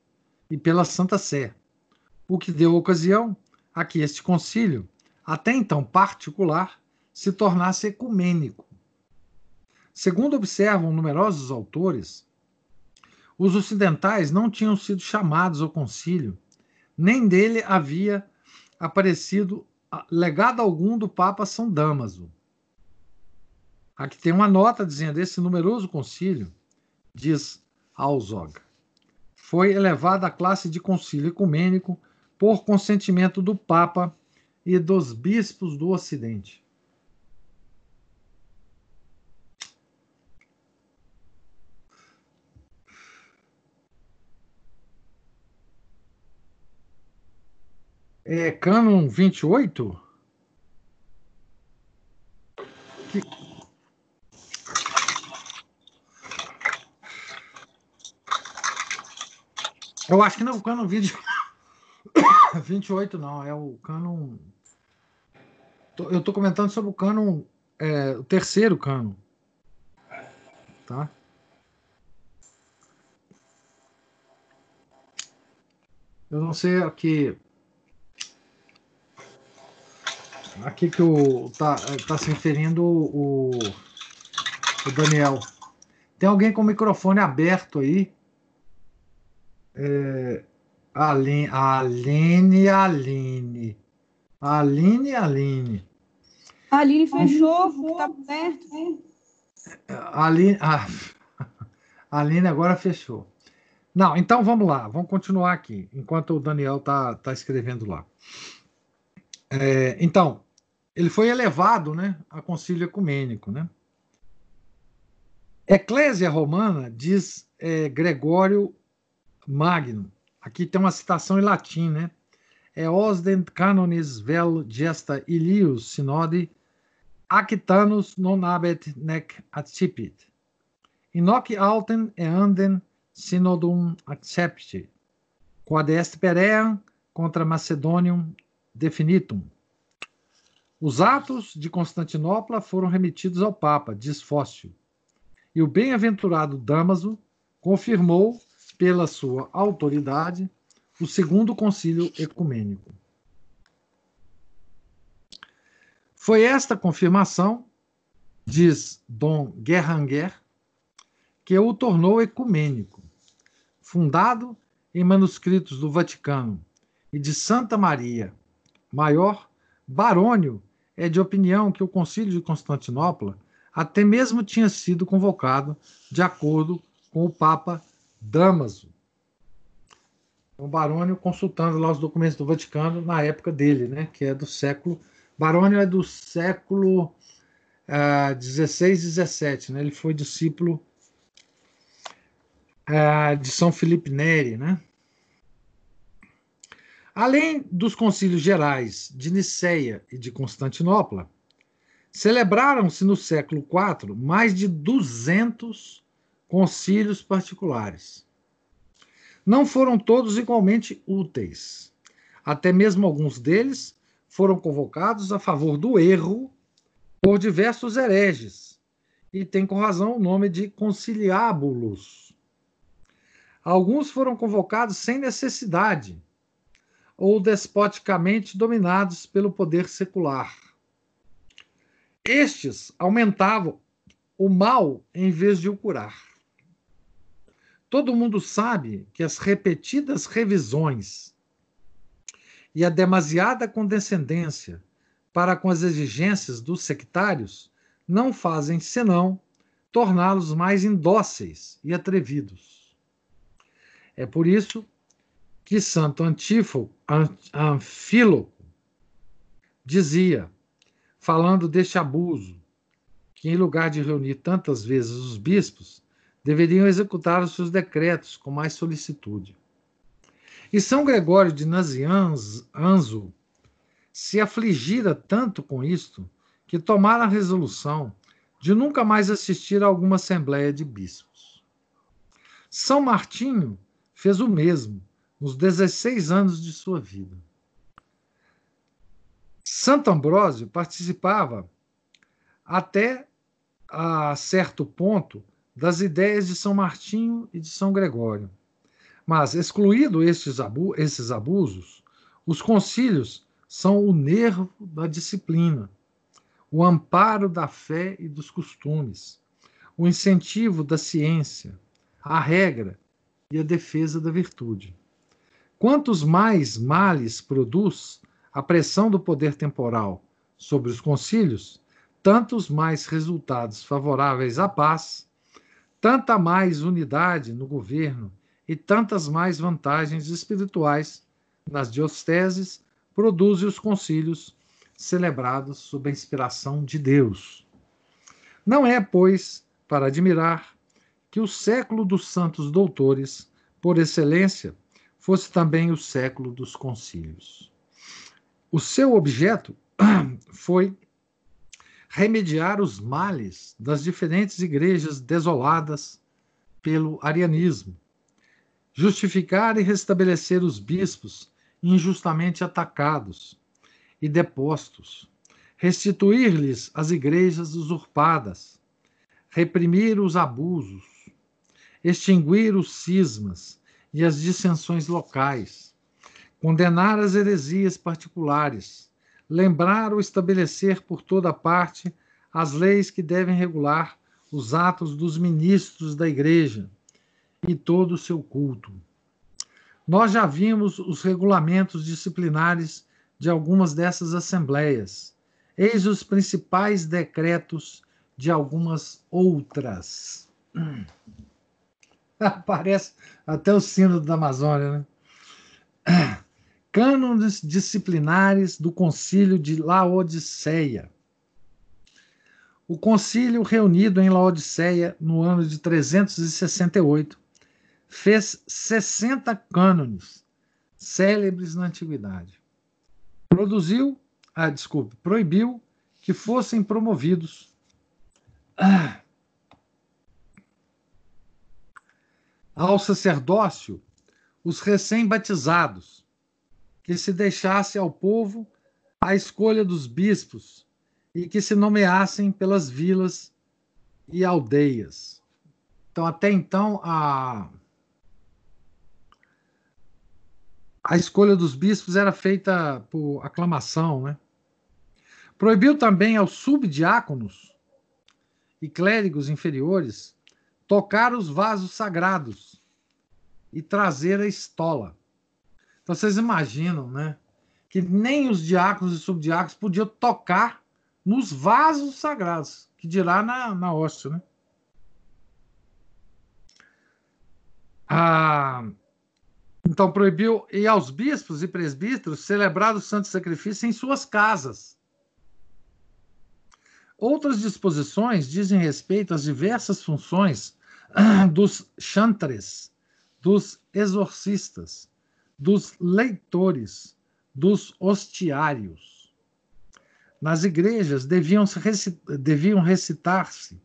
e pela Santa Sé, o que deu ocasião a que este concílio, até então particular, se tornasse ecumênico. Segundo observam numerosos autores, os ocidentais não tinham sido chamados ao concílio, nem dele havia aparecido legado algum do Papa São Damaso. Aqui tem uma nota dizendo: esse numeroso concílio, diz Alzog, foi elevado à classe de concílio ecumênico por consentimento do Papa e dos bispos do Ocidente. É Canon 28? Que... Eu acho que não é o Canon 20... 28, não, é o Canon. Eu estou comentando sobre o Canon, é, o terceiro Canon. Tá? Eu não sei aqui. Aqui que o tá, tá se referindo o, o Daniel. Tem alguém com o microfone aberto aí? É, Aline, Aline, Aline. Aline, Aline. Aline fechou, tá aberto. Aline, ah, Aline agora fechou. Não, então vamos lá, vamos continuar aqui, enquanto o Daniel tá, tá escrevendo lá. É, então, ele foi elevado né, a concílio ecumênico. Né? Eclésia Romana, diz é, Gregório Magno, aqui tem uma citação em latim, né? É osdent canonis vel gesta ilius synodi actanus non abet nec accipit. Inoc alten eandem synodum accepti, quod est peream contra Macedonium definitum. Os atos de Constantinopla foram remetidos ao Papa, diz Fócio, e o bem-aventurado Damaso confirmou, pela sua autoridade, o segundo concílio ecumênico. Foi esta confirmação, diz Dom Guerranger, que o tornou ecumênico, fundado em manuscritos do Vaticano e de Santa Maria Maior, Barônio é de opinião que o Concílio de Constantinopla até mesmo tinha sido convocado de acordo com o Papa Damaso. O Barônio consultando lá os documentos do Vaticano na época dele, né, que é do século. Barônio é do século uh, ah, 16 17, né? Ele foi discípulo uh, de São Felipe Neri, né? Além dos concílios gerais de Niceia e de Constantinopla, celebraram-se no século IV mais de 200 concílios particulares. Não foram todos igualmente úteis. Até mesmo alguns deles foram convocados a favor do erro por diversos hereges, e tem com razão o nome de conciliábulos. Alguns foram convocados sem necessidade, ou despoticamente dominados pelo poder secular. Estes aumentavam o mal em vez de o curar. Todo mundo sabe que as repetidas revisões e a demasiada condescendência para com as exigências dos sectários não fazem senão torná-los mais indóceis e atrevidos. É por isso que Santo Antífo, Anfíloco dizia, falando deste abuso, que em lugar de reunir tantas vezes os bispos, deveriam executar os seus decretos com mais solicitude. E São Gregório de Nazianzo se afligira tanto com isto que tomara a resolução de nunca mais assistir a alguma assembleia de bispos. São Martinho fez o mesmo nos 16 anos de sua vida. Santo Ambrósio participava até a certo ponto das ideias de São Martinho e de São Gregório. Mas, excluído estes abu esses abusos, os concílios são o nervo da disciplina, o amparo da fé e dos costumes, o incentivo da ciência, a regra e a defesa da virtude. Quantos mais males produz a pressão do poder temporal sobre os concílios, tantos mais resultados favoráveis à paz, tanta mais unidade no governo e tantas mais vantagens espirituais nas dioceses produzem os concílios celebrados sob a inspiração de Deus. Não é, pois, para admirar que o século dos santos doutores, por excelência, fosse também o século dos concílios. O seu objeto foi remediar os males das diferentes igrejas desoladas pelo arianismo, justificar e restabelecer os bispos injustamente atacados e depostos, restituir-lhes as igrejas usurpadas, reprimir os abusos, extinguir os cismas e as dissensões locais, condenar as heresias particulares, lembrar ou estabelecer por toda parte as leis que devem regular os atos dos ministros da Igreja e todo o seu culto. Nós já vimos os regulamentos disciplinares de algumas dessas assembleias. Eis os principais decretos de algumas outras. Aparece até o sino da Amazônia, né? Cânones disciplinares do Concílio de Laodiceia. O concílio reunido em Laodiceia no ano de 368 fez 60 cânones célebres na antiguidade. Produziu, ah, desculpe, proibiu que fossem promovidos ah, ao sacerdócio os recém-batizados, que se deixasse ao povo a escolha dos bispos e que se nomeassem pelas vilas e aldeias. Então, até então, a, a escolha dos bispos era feita por aclamação, né? Proibiu também aos subdiáconos e clérigos inferiores tocar os vasos sagrados e trazer a estola. Então vocês imaginam, né? Que nem os diáconos e subdiáconos podiam tocar nos vasos sagrados, que dirá na, na hóstia, né? Ah, então proibiu e aos bispos e presbíteros celebrar o santo sacrifício em suas casas. Outras disposições dizem respeito às diversas funções dos chantres, dos exorcistas, dos leitores, dos hostiários. Nas igrejas deviam, deviam recitar-se,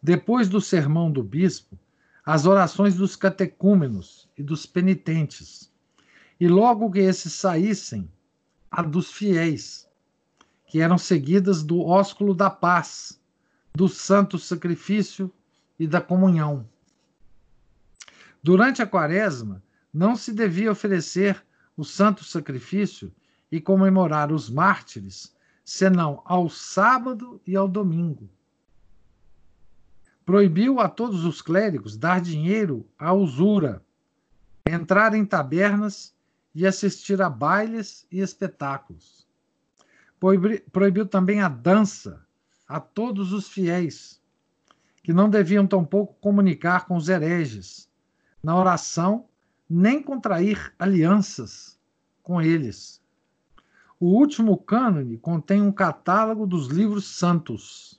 depois do sermão do bispo, as orações dos catecúmenos e dos penitentes, e logo que esses saíssem, a dos fiéis, que eram seguidas do ósculo da paz, do santo sacrifício e da comunhão. Durante a quaresma, não se devia oferecer o santo sacrifício e comemorar os mártires, senão ao sábado e ao domingo. proibiu a todos os clérigos dar dinheiro à usura, entrar em tabernas e assistir a bailes e espetáculos. Proibiu também a dança a todos os fiéis, que não deviam tampouco comunicar com os hereges, na oração, nem contrair alianças com eles. O último cânone contém um catálogo dos livros santos,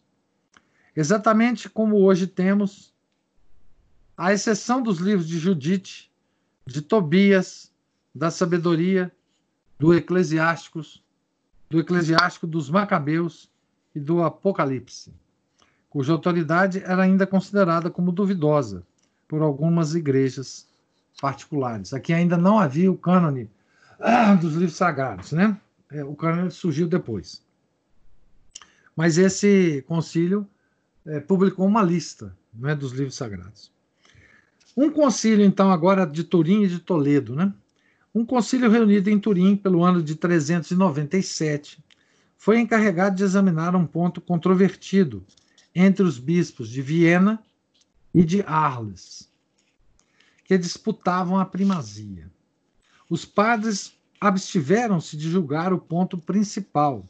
exatamente como hoje temos, à exceção dos livros de Judite, de Tobias, da sabedoria, do Eclesiásticos, do Eclesiástico dos Macabeus e do Apocalipse, cuja autoridade era ainda considerada como duvidosa por algumas igrejas particulares. Aqui ainda não havia o cânone ah, dos livros sagrados, né? É, o cânone surgiu depois. Mas esse concílio é, publicou uma lista né, dos livros sagrados. Um concílio, então, agora de Turim e de Toledo, né? Um concílio reunido em Turim pelo ano de 397 foi encarregado de examinar um ponto controvertido entre os bispos de Viena e de Arles, que disputavam a primazia. Os padres abstiveram-se de julgar o ponto principal,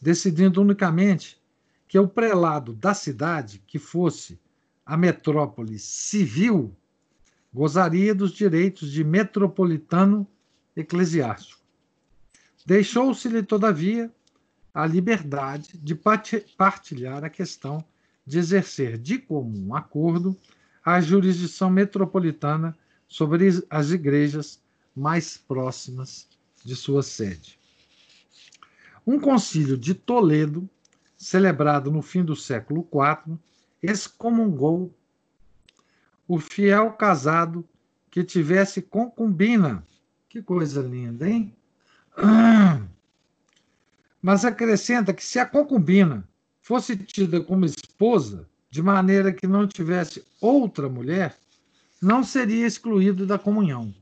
decidindo unicamente que o prelado da cidade, que fosse a metrópole civil, gozaria dos direitos de metropolitano eclesiástico. Deixou-se-lhe, todavia, a liberdade de partilhar a questão de exercer de comum acordo a jurisdição metropolitana sobre as igrejas mais próximas de sua sede. Um concílio de Toledo, celebrado no fim do século IV, excomungou o fiel casado que tivesse concubina. Que coisa linda, hein? Mas acrescenta que se a concubina fosse tida como esposa, de maneira que não tivesse outra mulher, não seria excluído da comunhão.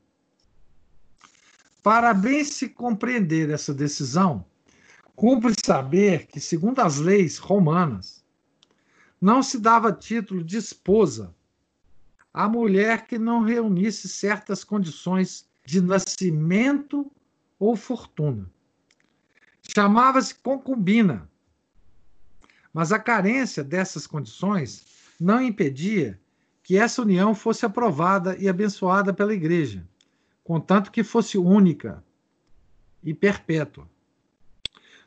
Para bem se compreender essa decisão, cumpre saber que, segundo as leis romanas, não se dava título de esposa à mulher que não reunisse certas condições de nascimento ou fortuna. Chamava-se concubina, mas a carência dessas condições não impedia que essa união fosse aprovada e abençoada pela Igreja, contanto que fosse única e perpétua.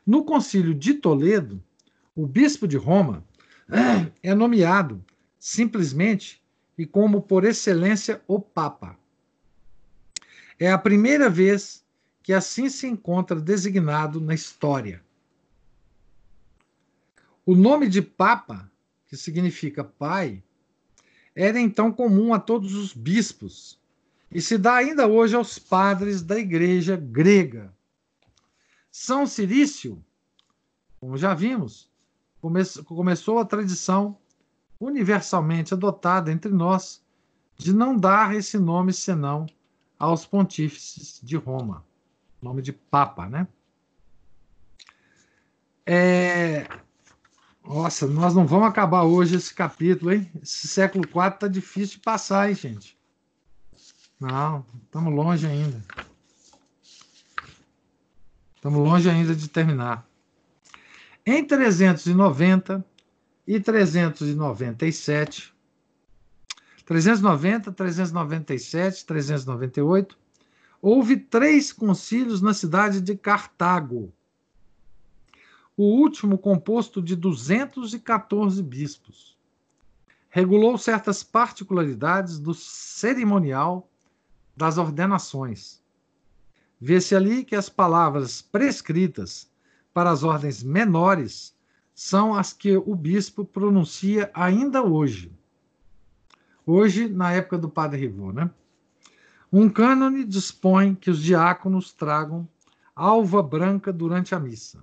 No Concílio de Toledo, o bispo de Roma é nomeado simplesmente e como por excelência o Papa. É a primeira vez que assim se encontra designado na história. O nome de Papa, que significa pai, era então comum a todos os bispos e se dá ainda hoje aos padres da igreja grega. São Cirício, como já vimos, come começou a tradição universalmente adotada entre nós de não dar esse nome senão aos pontífices de Roma, nome de Papa, né? É, nossa, nós não vamos acabar hoje esse capítulo, hein? Esse século IV tá difícil de passar, hein, gente? Não, estamos longe ainda. Estamos longe ainda de terminar. Em 390 e 397, 390, 397, 398, houve três concílios na cidade de Cartago o último composto de 214 bispos. Regulou certas particularidades do cerimonial das ordenações. Vê-se ali que as palavras prescritas para as ordens menores são as que o bispo pronuncia ainda hoje. Hoje, na época do padre Rivô, né? Um cânone dispõe que os diáconos tragam alva branca durante a missa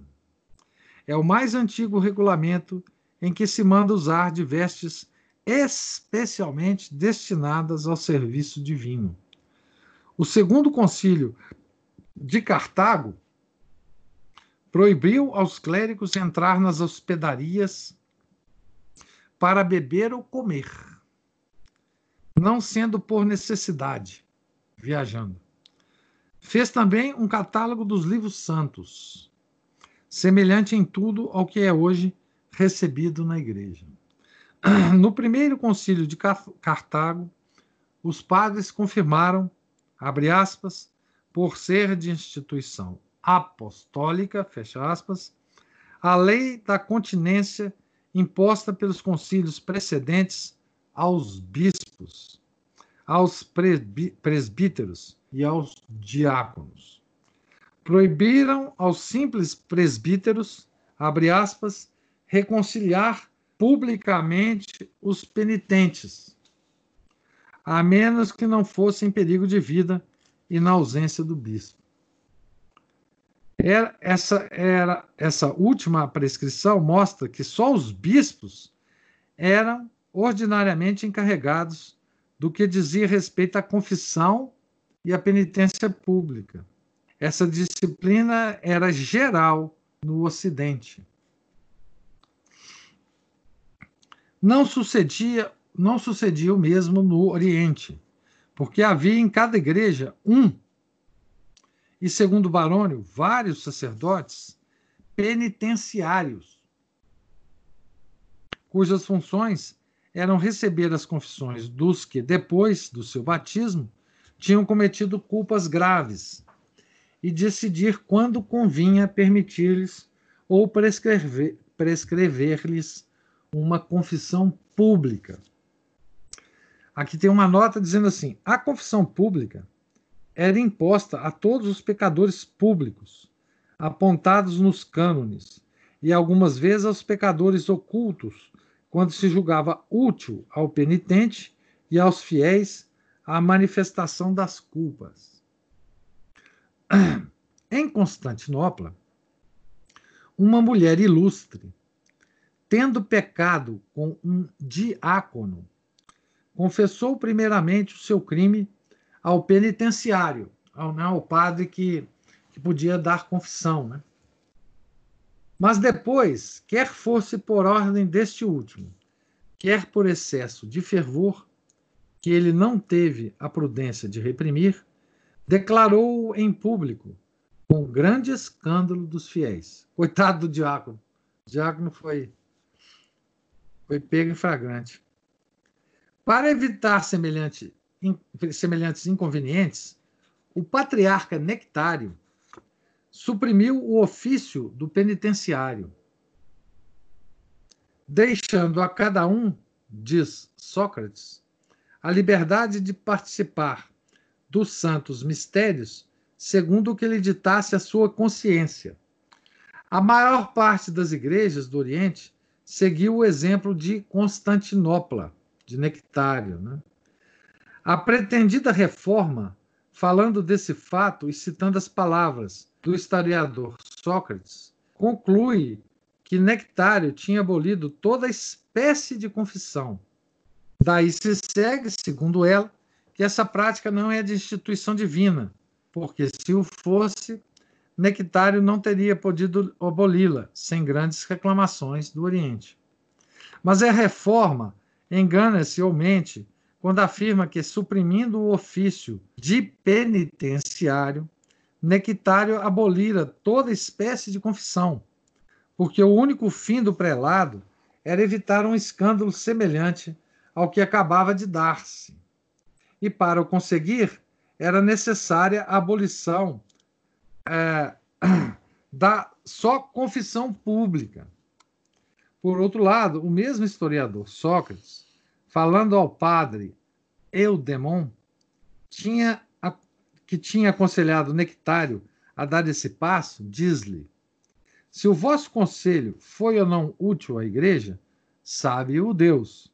é o mais antigo regulamento em que se manda usar de vestes especialmente destinadas ao serviço divino. O segundo concílio de Cartago proibiu aos clérigos entrar nas hospedarias para beber ou comer, não sendo por necessidade, viajando. Fez também um catálogo dos livros santos, semelhante em tudo ao que é hoje recebido na igreja. No primeiro concílio de Cartago, os padres confirmaram, abre aspas, por ser de instituição apostólica, fecha aspas, a lei da continência imposta pelos concílios precedentes aos bispos, aos presbíteros e aos diáconos. Proibiram aos simples presbíteros, abre aspas, reconciliar publicamente os penitentes, a menos que não fossem em perigo de vida e na ausência do bispo. Era, essa, era, essa última prescrição mostra que só os bispos eram ordinariamente encarregados do que dizia respeito à confissão e à penitência pública. Essa disciplina era geral no Ocidente. Não sucedia, não sucedia o mesmo no Oriente, porque havia em cada igreja um, e segundo Barônio, vários sacerdotes penitenciários, cujas funções eram receber as confissões dos que, depois do seu batismo, tinham cometido culpas graves e decidir quando convinha permitir-lhes ou prescrever-lhes prescrever uma confissão pública. Aqui tem uma nota dizendo assim: a confissão pública era imposta a todos os pecadores públicos, apontados nos cânones, e algumas vezes aos pecadores ocultos, quando se julgava útil ao penitente e aos fiéis a manifestação das culpas. Em Constantinopla, uma mulher ilustre, tendo pecado com um diácono, confessou primeiramente o seu crime ao penitenciário, ao, né, ao padre que, que podia dar confissão. Né? Mas depois, quer fosse por ordem deste último, quer por excesso de fervor, que ele não teve a prudência de reprimir, declarou em público, com grande escândalo dos fiéis. Coitado do diácono. O diácono foi foi pego em flagrante. Para evitar semelhante, semelhantes inconvenientes, o patriarca Nectário suprimiu o ofício do penitenciário, deixando a cada um, diz Sócrates, a liberdade de participar dos santos mistérios segundo o que lhe ditasse a sua consciência. A maior parte das igrejas do Oriente seguiu o exemplo de Constantinopla, de Nectário. Né? A pretendida reforma, falando desse fato e citando as palavras do historiador Sócrates, conclui que Nectário tinha abolido toda espécie de confissão. Daí se segue, segundo ela, que essa prática não é de instituição divina, porque se o fosse, Nectário não teria podido aboli-la sem grandes reclamações do Oriente. Mas a reforma engana-se ou mente quando afirma que, suprimindo o ofício de penitenciário, Nectário abolira toda espécie de confissão, porque o único fim do prelado era evitar um escândalo semelhante ao que acabava de dar-se. E para o conseguir, era necessária a abolição é, da só confissão pública. Por outro lado, o mesmo historiador Sócrates, falando ao padre Eudemon, tinha, que tinha aconselhado Nectário a dar esse passo, diz-lhe: Se o vosso conselho foi ou não útil à igreja, sabe-o Deus.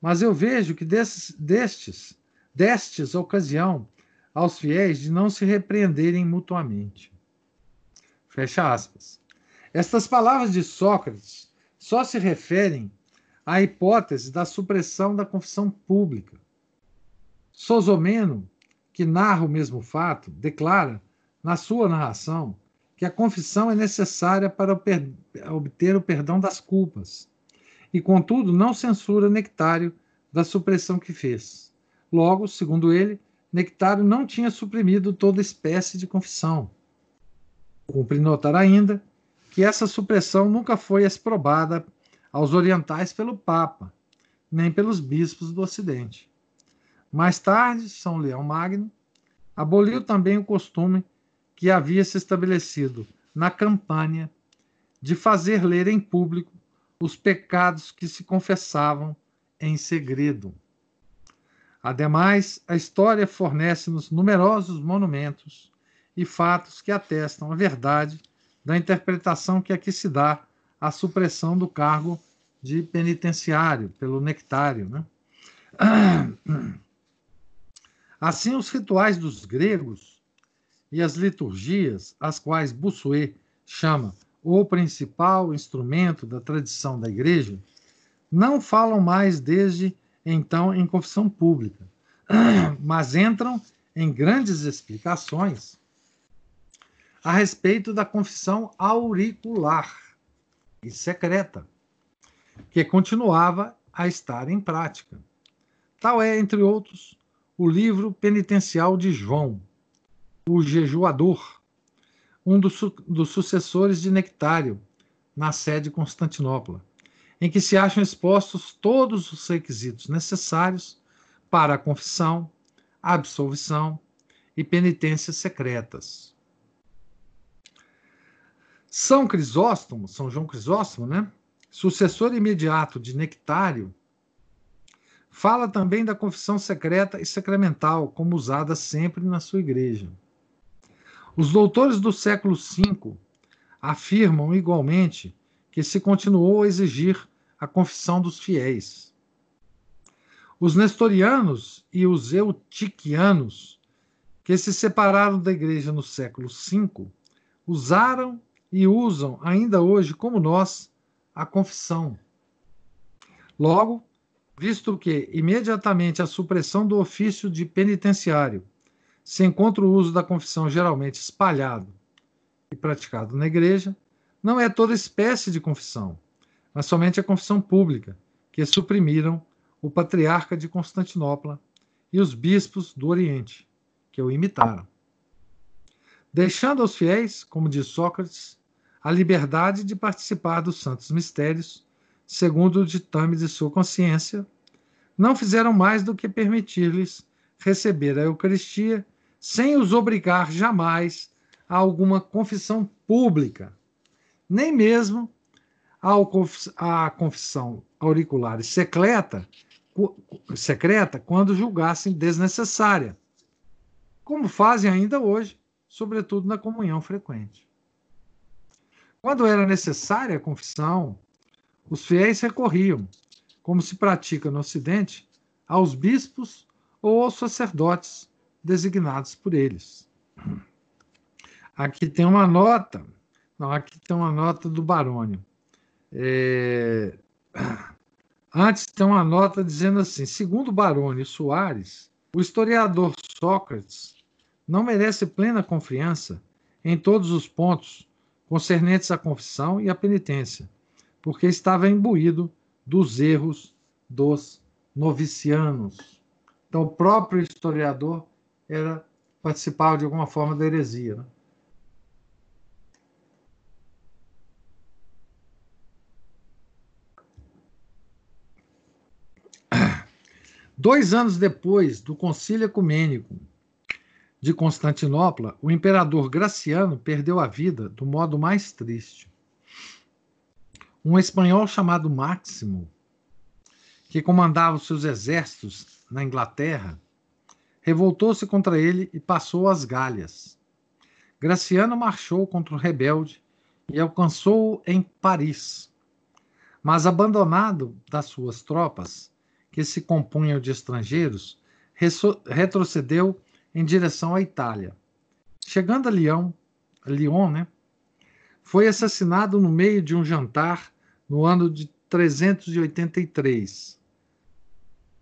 Mas eu vejo que destes, destes, destes ocasião aos fiéis de não se repreenderem mutuamente. Fecha aspas. Estas palavras de Sócrates só se referem à hipótese da supressão da confissão pública. Sosomeno, que narra o mesmo fato, declara, na sua narração, que a confissão é necessária para obter o perdão das culpas e, contudo, não censura Nectário da supressão que fez. Logo, segundo ele, Nectário não tinha suprimido toda espécie de confissão. Cumpre notar ainda que essa supressão nunca foi exprobada aos orientais pelo Papa, nem pelos bispos do Ocidente. Mais tarde, São Leão Magno aboliu também o costume que havia se estabelecido na campanha de fazer ler em público os pecados que se confessavam em segredo. Ademais, a história fornece-nos numerosos monumentos e fatos que atestam a verdade da interpretação que aqui se dá à supressão do cargo de penitenciário pelo nectário. Né? Assim, os rituais dos gregos e as liturgias, as quais Bossuet chama o principal instrumento da tradição da Igreja, não falam mais desde então em confissão pública, mas entram em grandes explicações a respeito da confissão auricular e secreta, que continuava a estar em prática. Tal é, entre outros, o livro penitencial de João, o jejuador, um dos, su dos sucessores de Nectário, na sede de Constantinopla, em que se acham expostos todos os requisitos necessários para a confissão, absolvição e penitências secretas. São Crisóstomo, São João Crisóstomo, né? sucessor imediato de Nectário, fala também da confissão secreta e sacramental, como usada sempre na sua igreja. Os doutores do século V afirmam igualmente que se continuou a exigir a confissão dos fiéis. Os nestorianos e os eutiquianos, que se separaram da igreja no século V, usaram e usam ainda hoje, como nós, a confissão. Logo, visto que, imediatamente a supressão do ofício de penitenciário se encontra o uso da confissão geralmente espalhado e praticado na igreja, não é toda espécie de confissão, mas somente a confissão pública, que suprimiram o patriarca de Constantinopla e os bispos do Oriente, que o imitaram. Deixando aos fiéis, como diz Sócrates, a liberdade de participar dos santos mistérios, segundo o ditame de sua consciência, não fizeram mais do que permitir-lhes receber a Eucaristia sem os obrigar jamais a alguma confissão pública, nem mesmo à confissão auricular secreta, secreta quando julgassem desnecessária, como fazem ainda hoje, sobretudo na comunhão frequente. Quando era necessária a confissão, os fiéis recorriam, como se pratica no Ocidente, aos bispos ou aos sacerdotes designados por eles. Aqui tem uma nota, não, aqui tem uma nota do Barônio. É, antes tem uma nota dizendo assim: segundo Barônio Soares, o historiador Sócrates não merece plena confiança em todos os pontos concernentes à confissão e à penitência, porque estava imbuído dos erros dos novicianos. Então, o próprio historiador era participar de alguma forma da heresia. Né? Dois anos depois do Concílio Ecumênico de Constantinopla, o imperador Graciano perdeu a vida do modo mais triste. Um espanhol chamado Máximo, que comandava os seus exércitos na Inglaterra, revoltou-se contra ele e passou às Galhas. Graciano marchou contra o rebelde e alcançou-o em Paris. Mas, abandonado das suas tropas, que se compunham de estrangeiros, retrocedeu em direção à Itália. Chegando a Lyon, Lyon né, foi assassinado no meio de um jantar no ano de 383.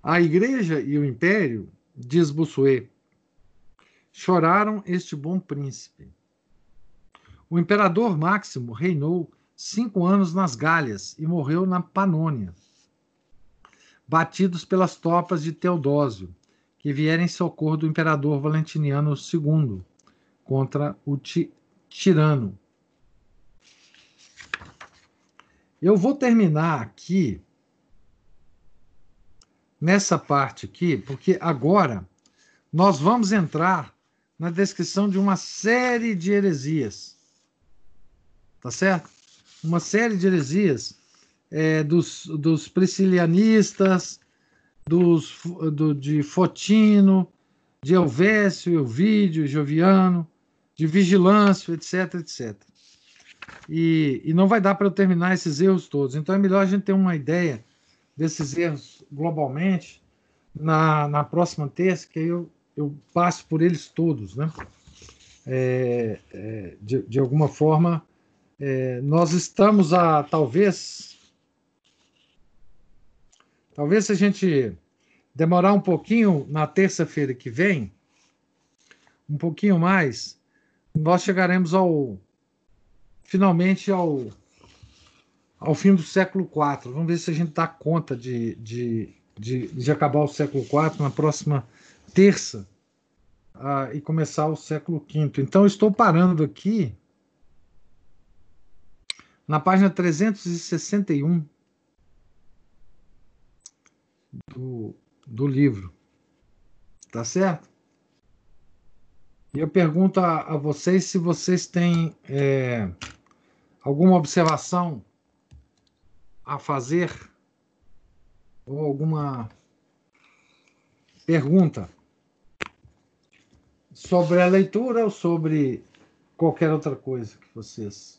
A Igreja e o Império diz Bossuet, choraram este bom príncipe. O imperador Máximo reinou cinco anos nas Gálias e morreu na Panônia. batidos pelas tropas de Teodósio, que vieram em socorro do imperador Valentiniano II contra o ti tirano. Eu vou terminar aqui nessa parte aqui, porque agora nós vamos entrar na descrição de uma série de heresias. Tá certo? Uma série de heresias é, dos, dos priscilianistas, dos, do, de Fotino, de Elvésio, Elvídio, Joviano, de Vigilâncio, etc, etc. E, e não vai dar para eu terminar esses erros todos. Então é melhor a gente ter uma ideia desses erros globalmente na, na próxima terça, que aí eu, eu passo por eles todos, né? É, é, de, de alguma forma, é, nós estamos a talvez. Talvez se a gente demorar um pouquinho na terça-feira que vem, um pouquinho mais, nós chegaremos ao finalmente ao, ao fim do século IV. Vamos ver se a gente dá conta de, de, de, de acabar o século IV na próxima terça uh, e começar o século V. Então, estou parando aqui na página 361 do, do livro. Tá certo? E eu pergunto a, a vocês se vocês têm é, alguma observação a fazer? Ou alguma pergunta sobre a leitura ou sobre qualquer outra coisa que vocês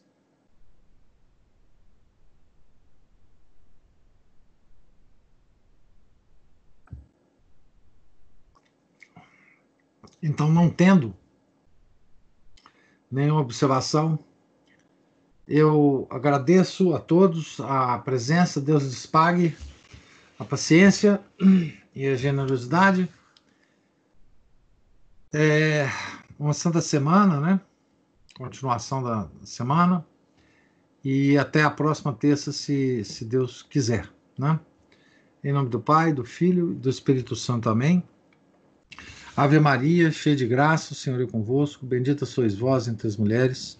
Então, não tendo nenhuma observação, eu agradeço a todos a presença, Deus lhes pague a paciência e a generosidade. É uma santa semana, né? Continuação da semana. E até a próxima terça, se, se Deus quiser, né? Em nome do Pai, do Filho e do Espírito Santo. Amém. Ave Maria, cheia de graça, o Senhor é convosco. Bendita sois vós entre as mulheres,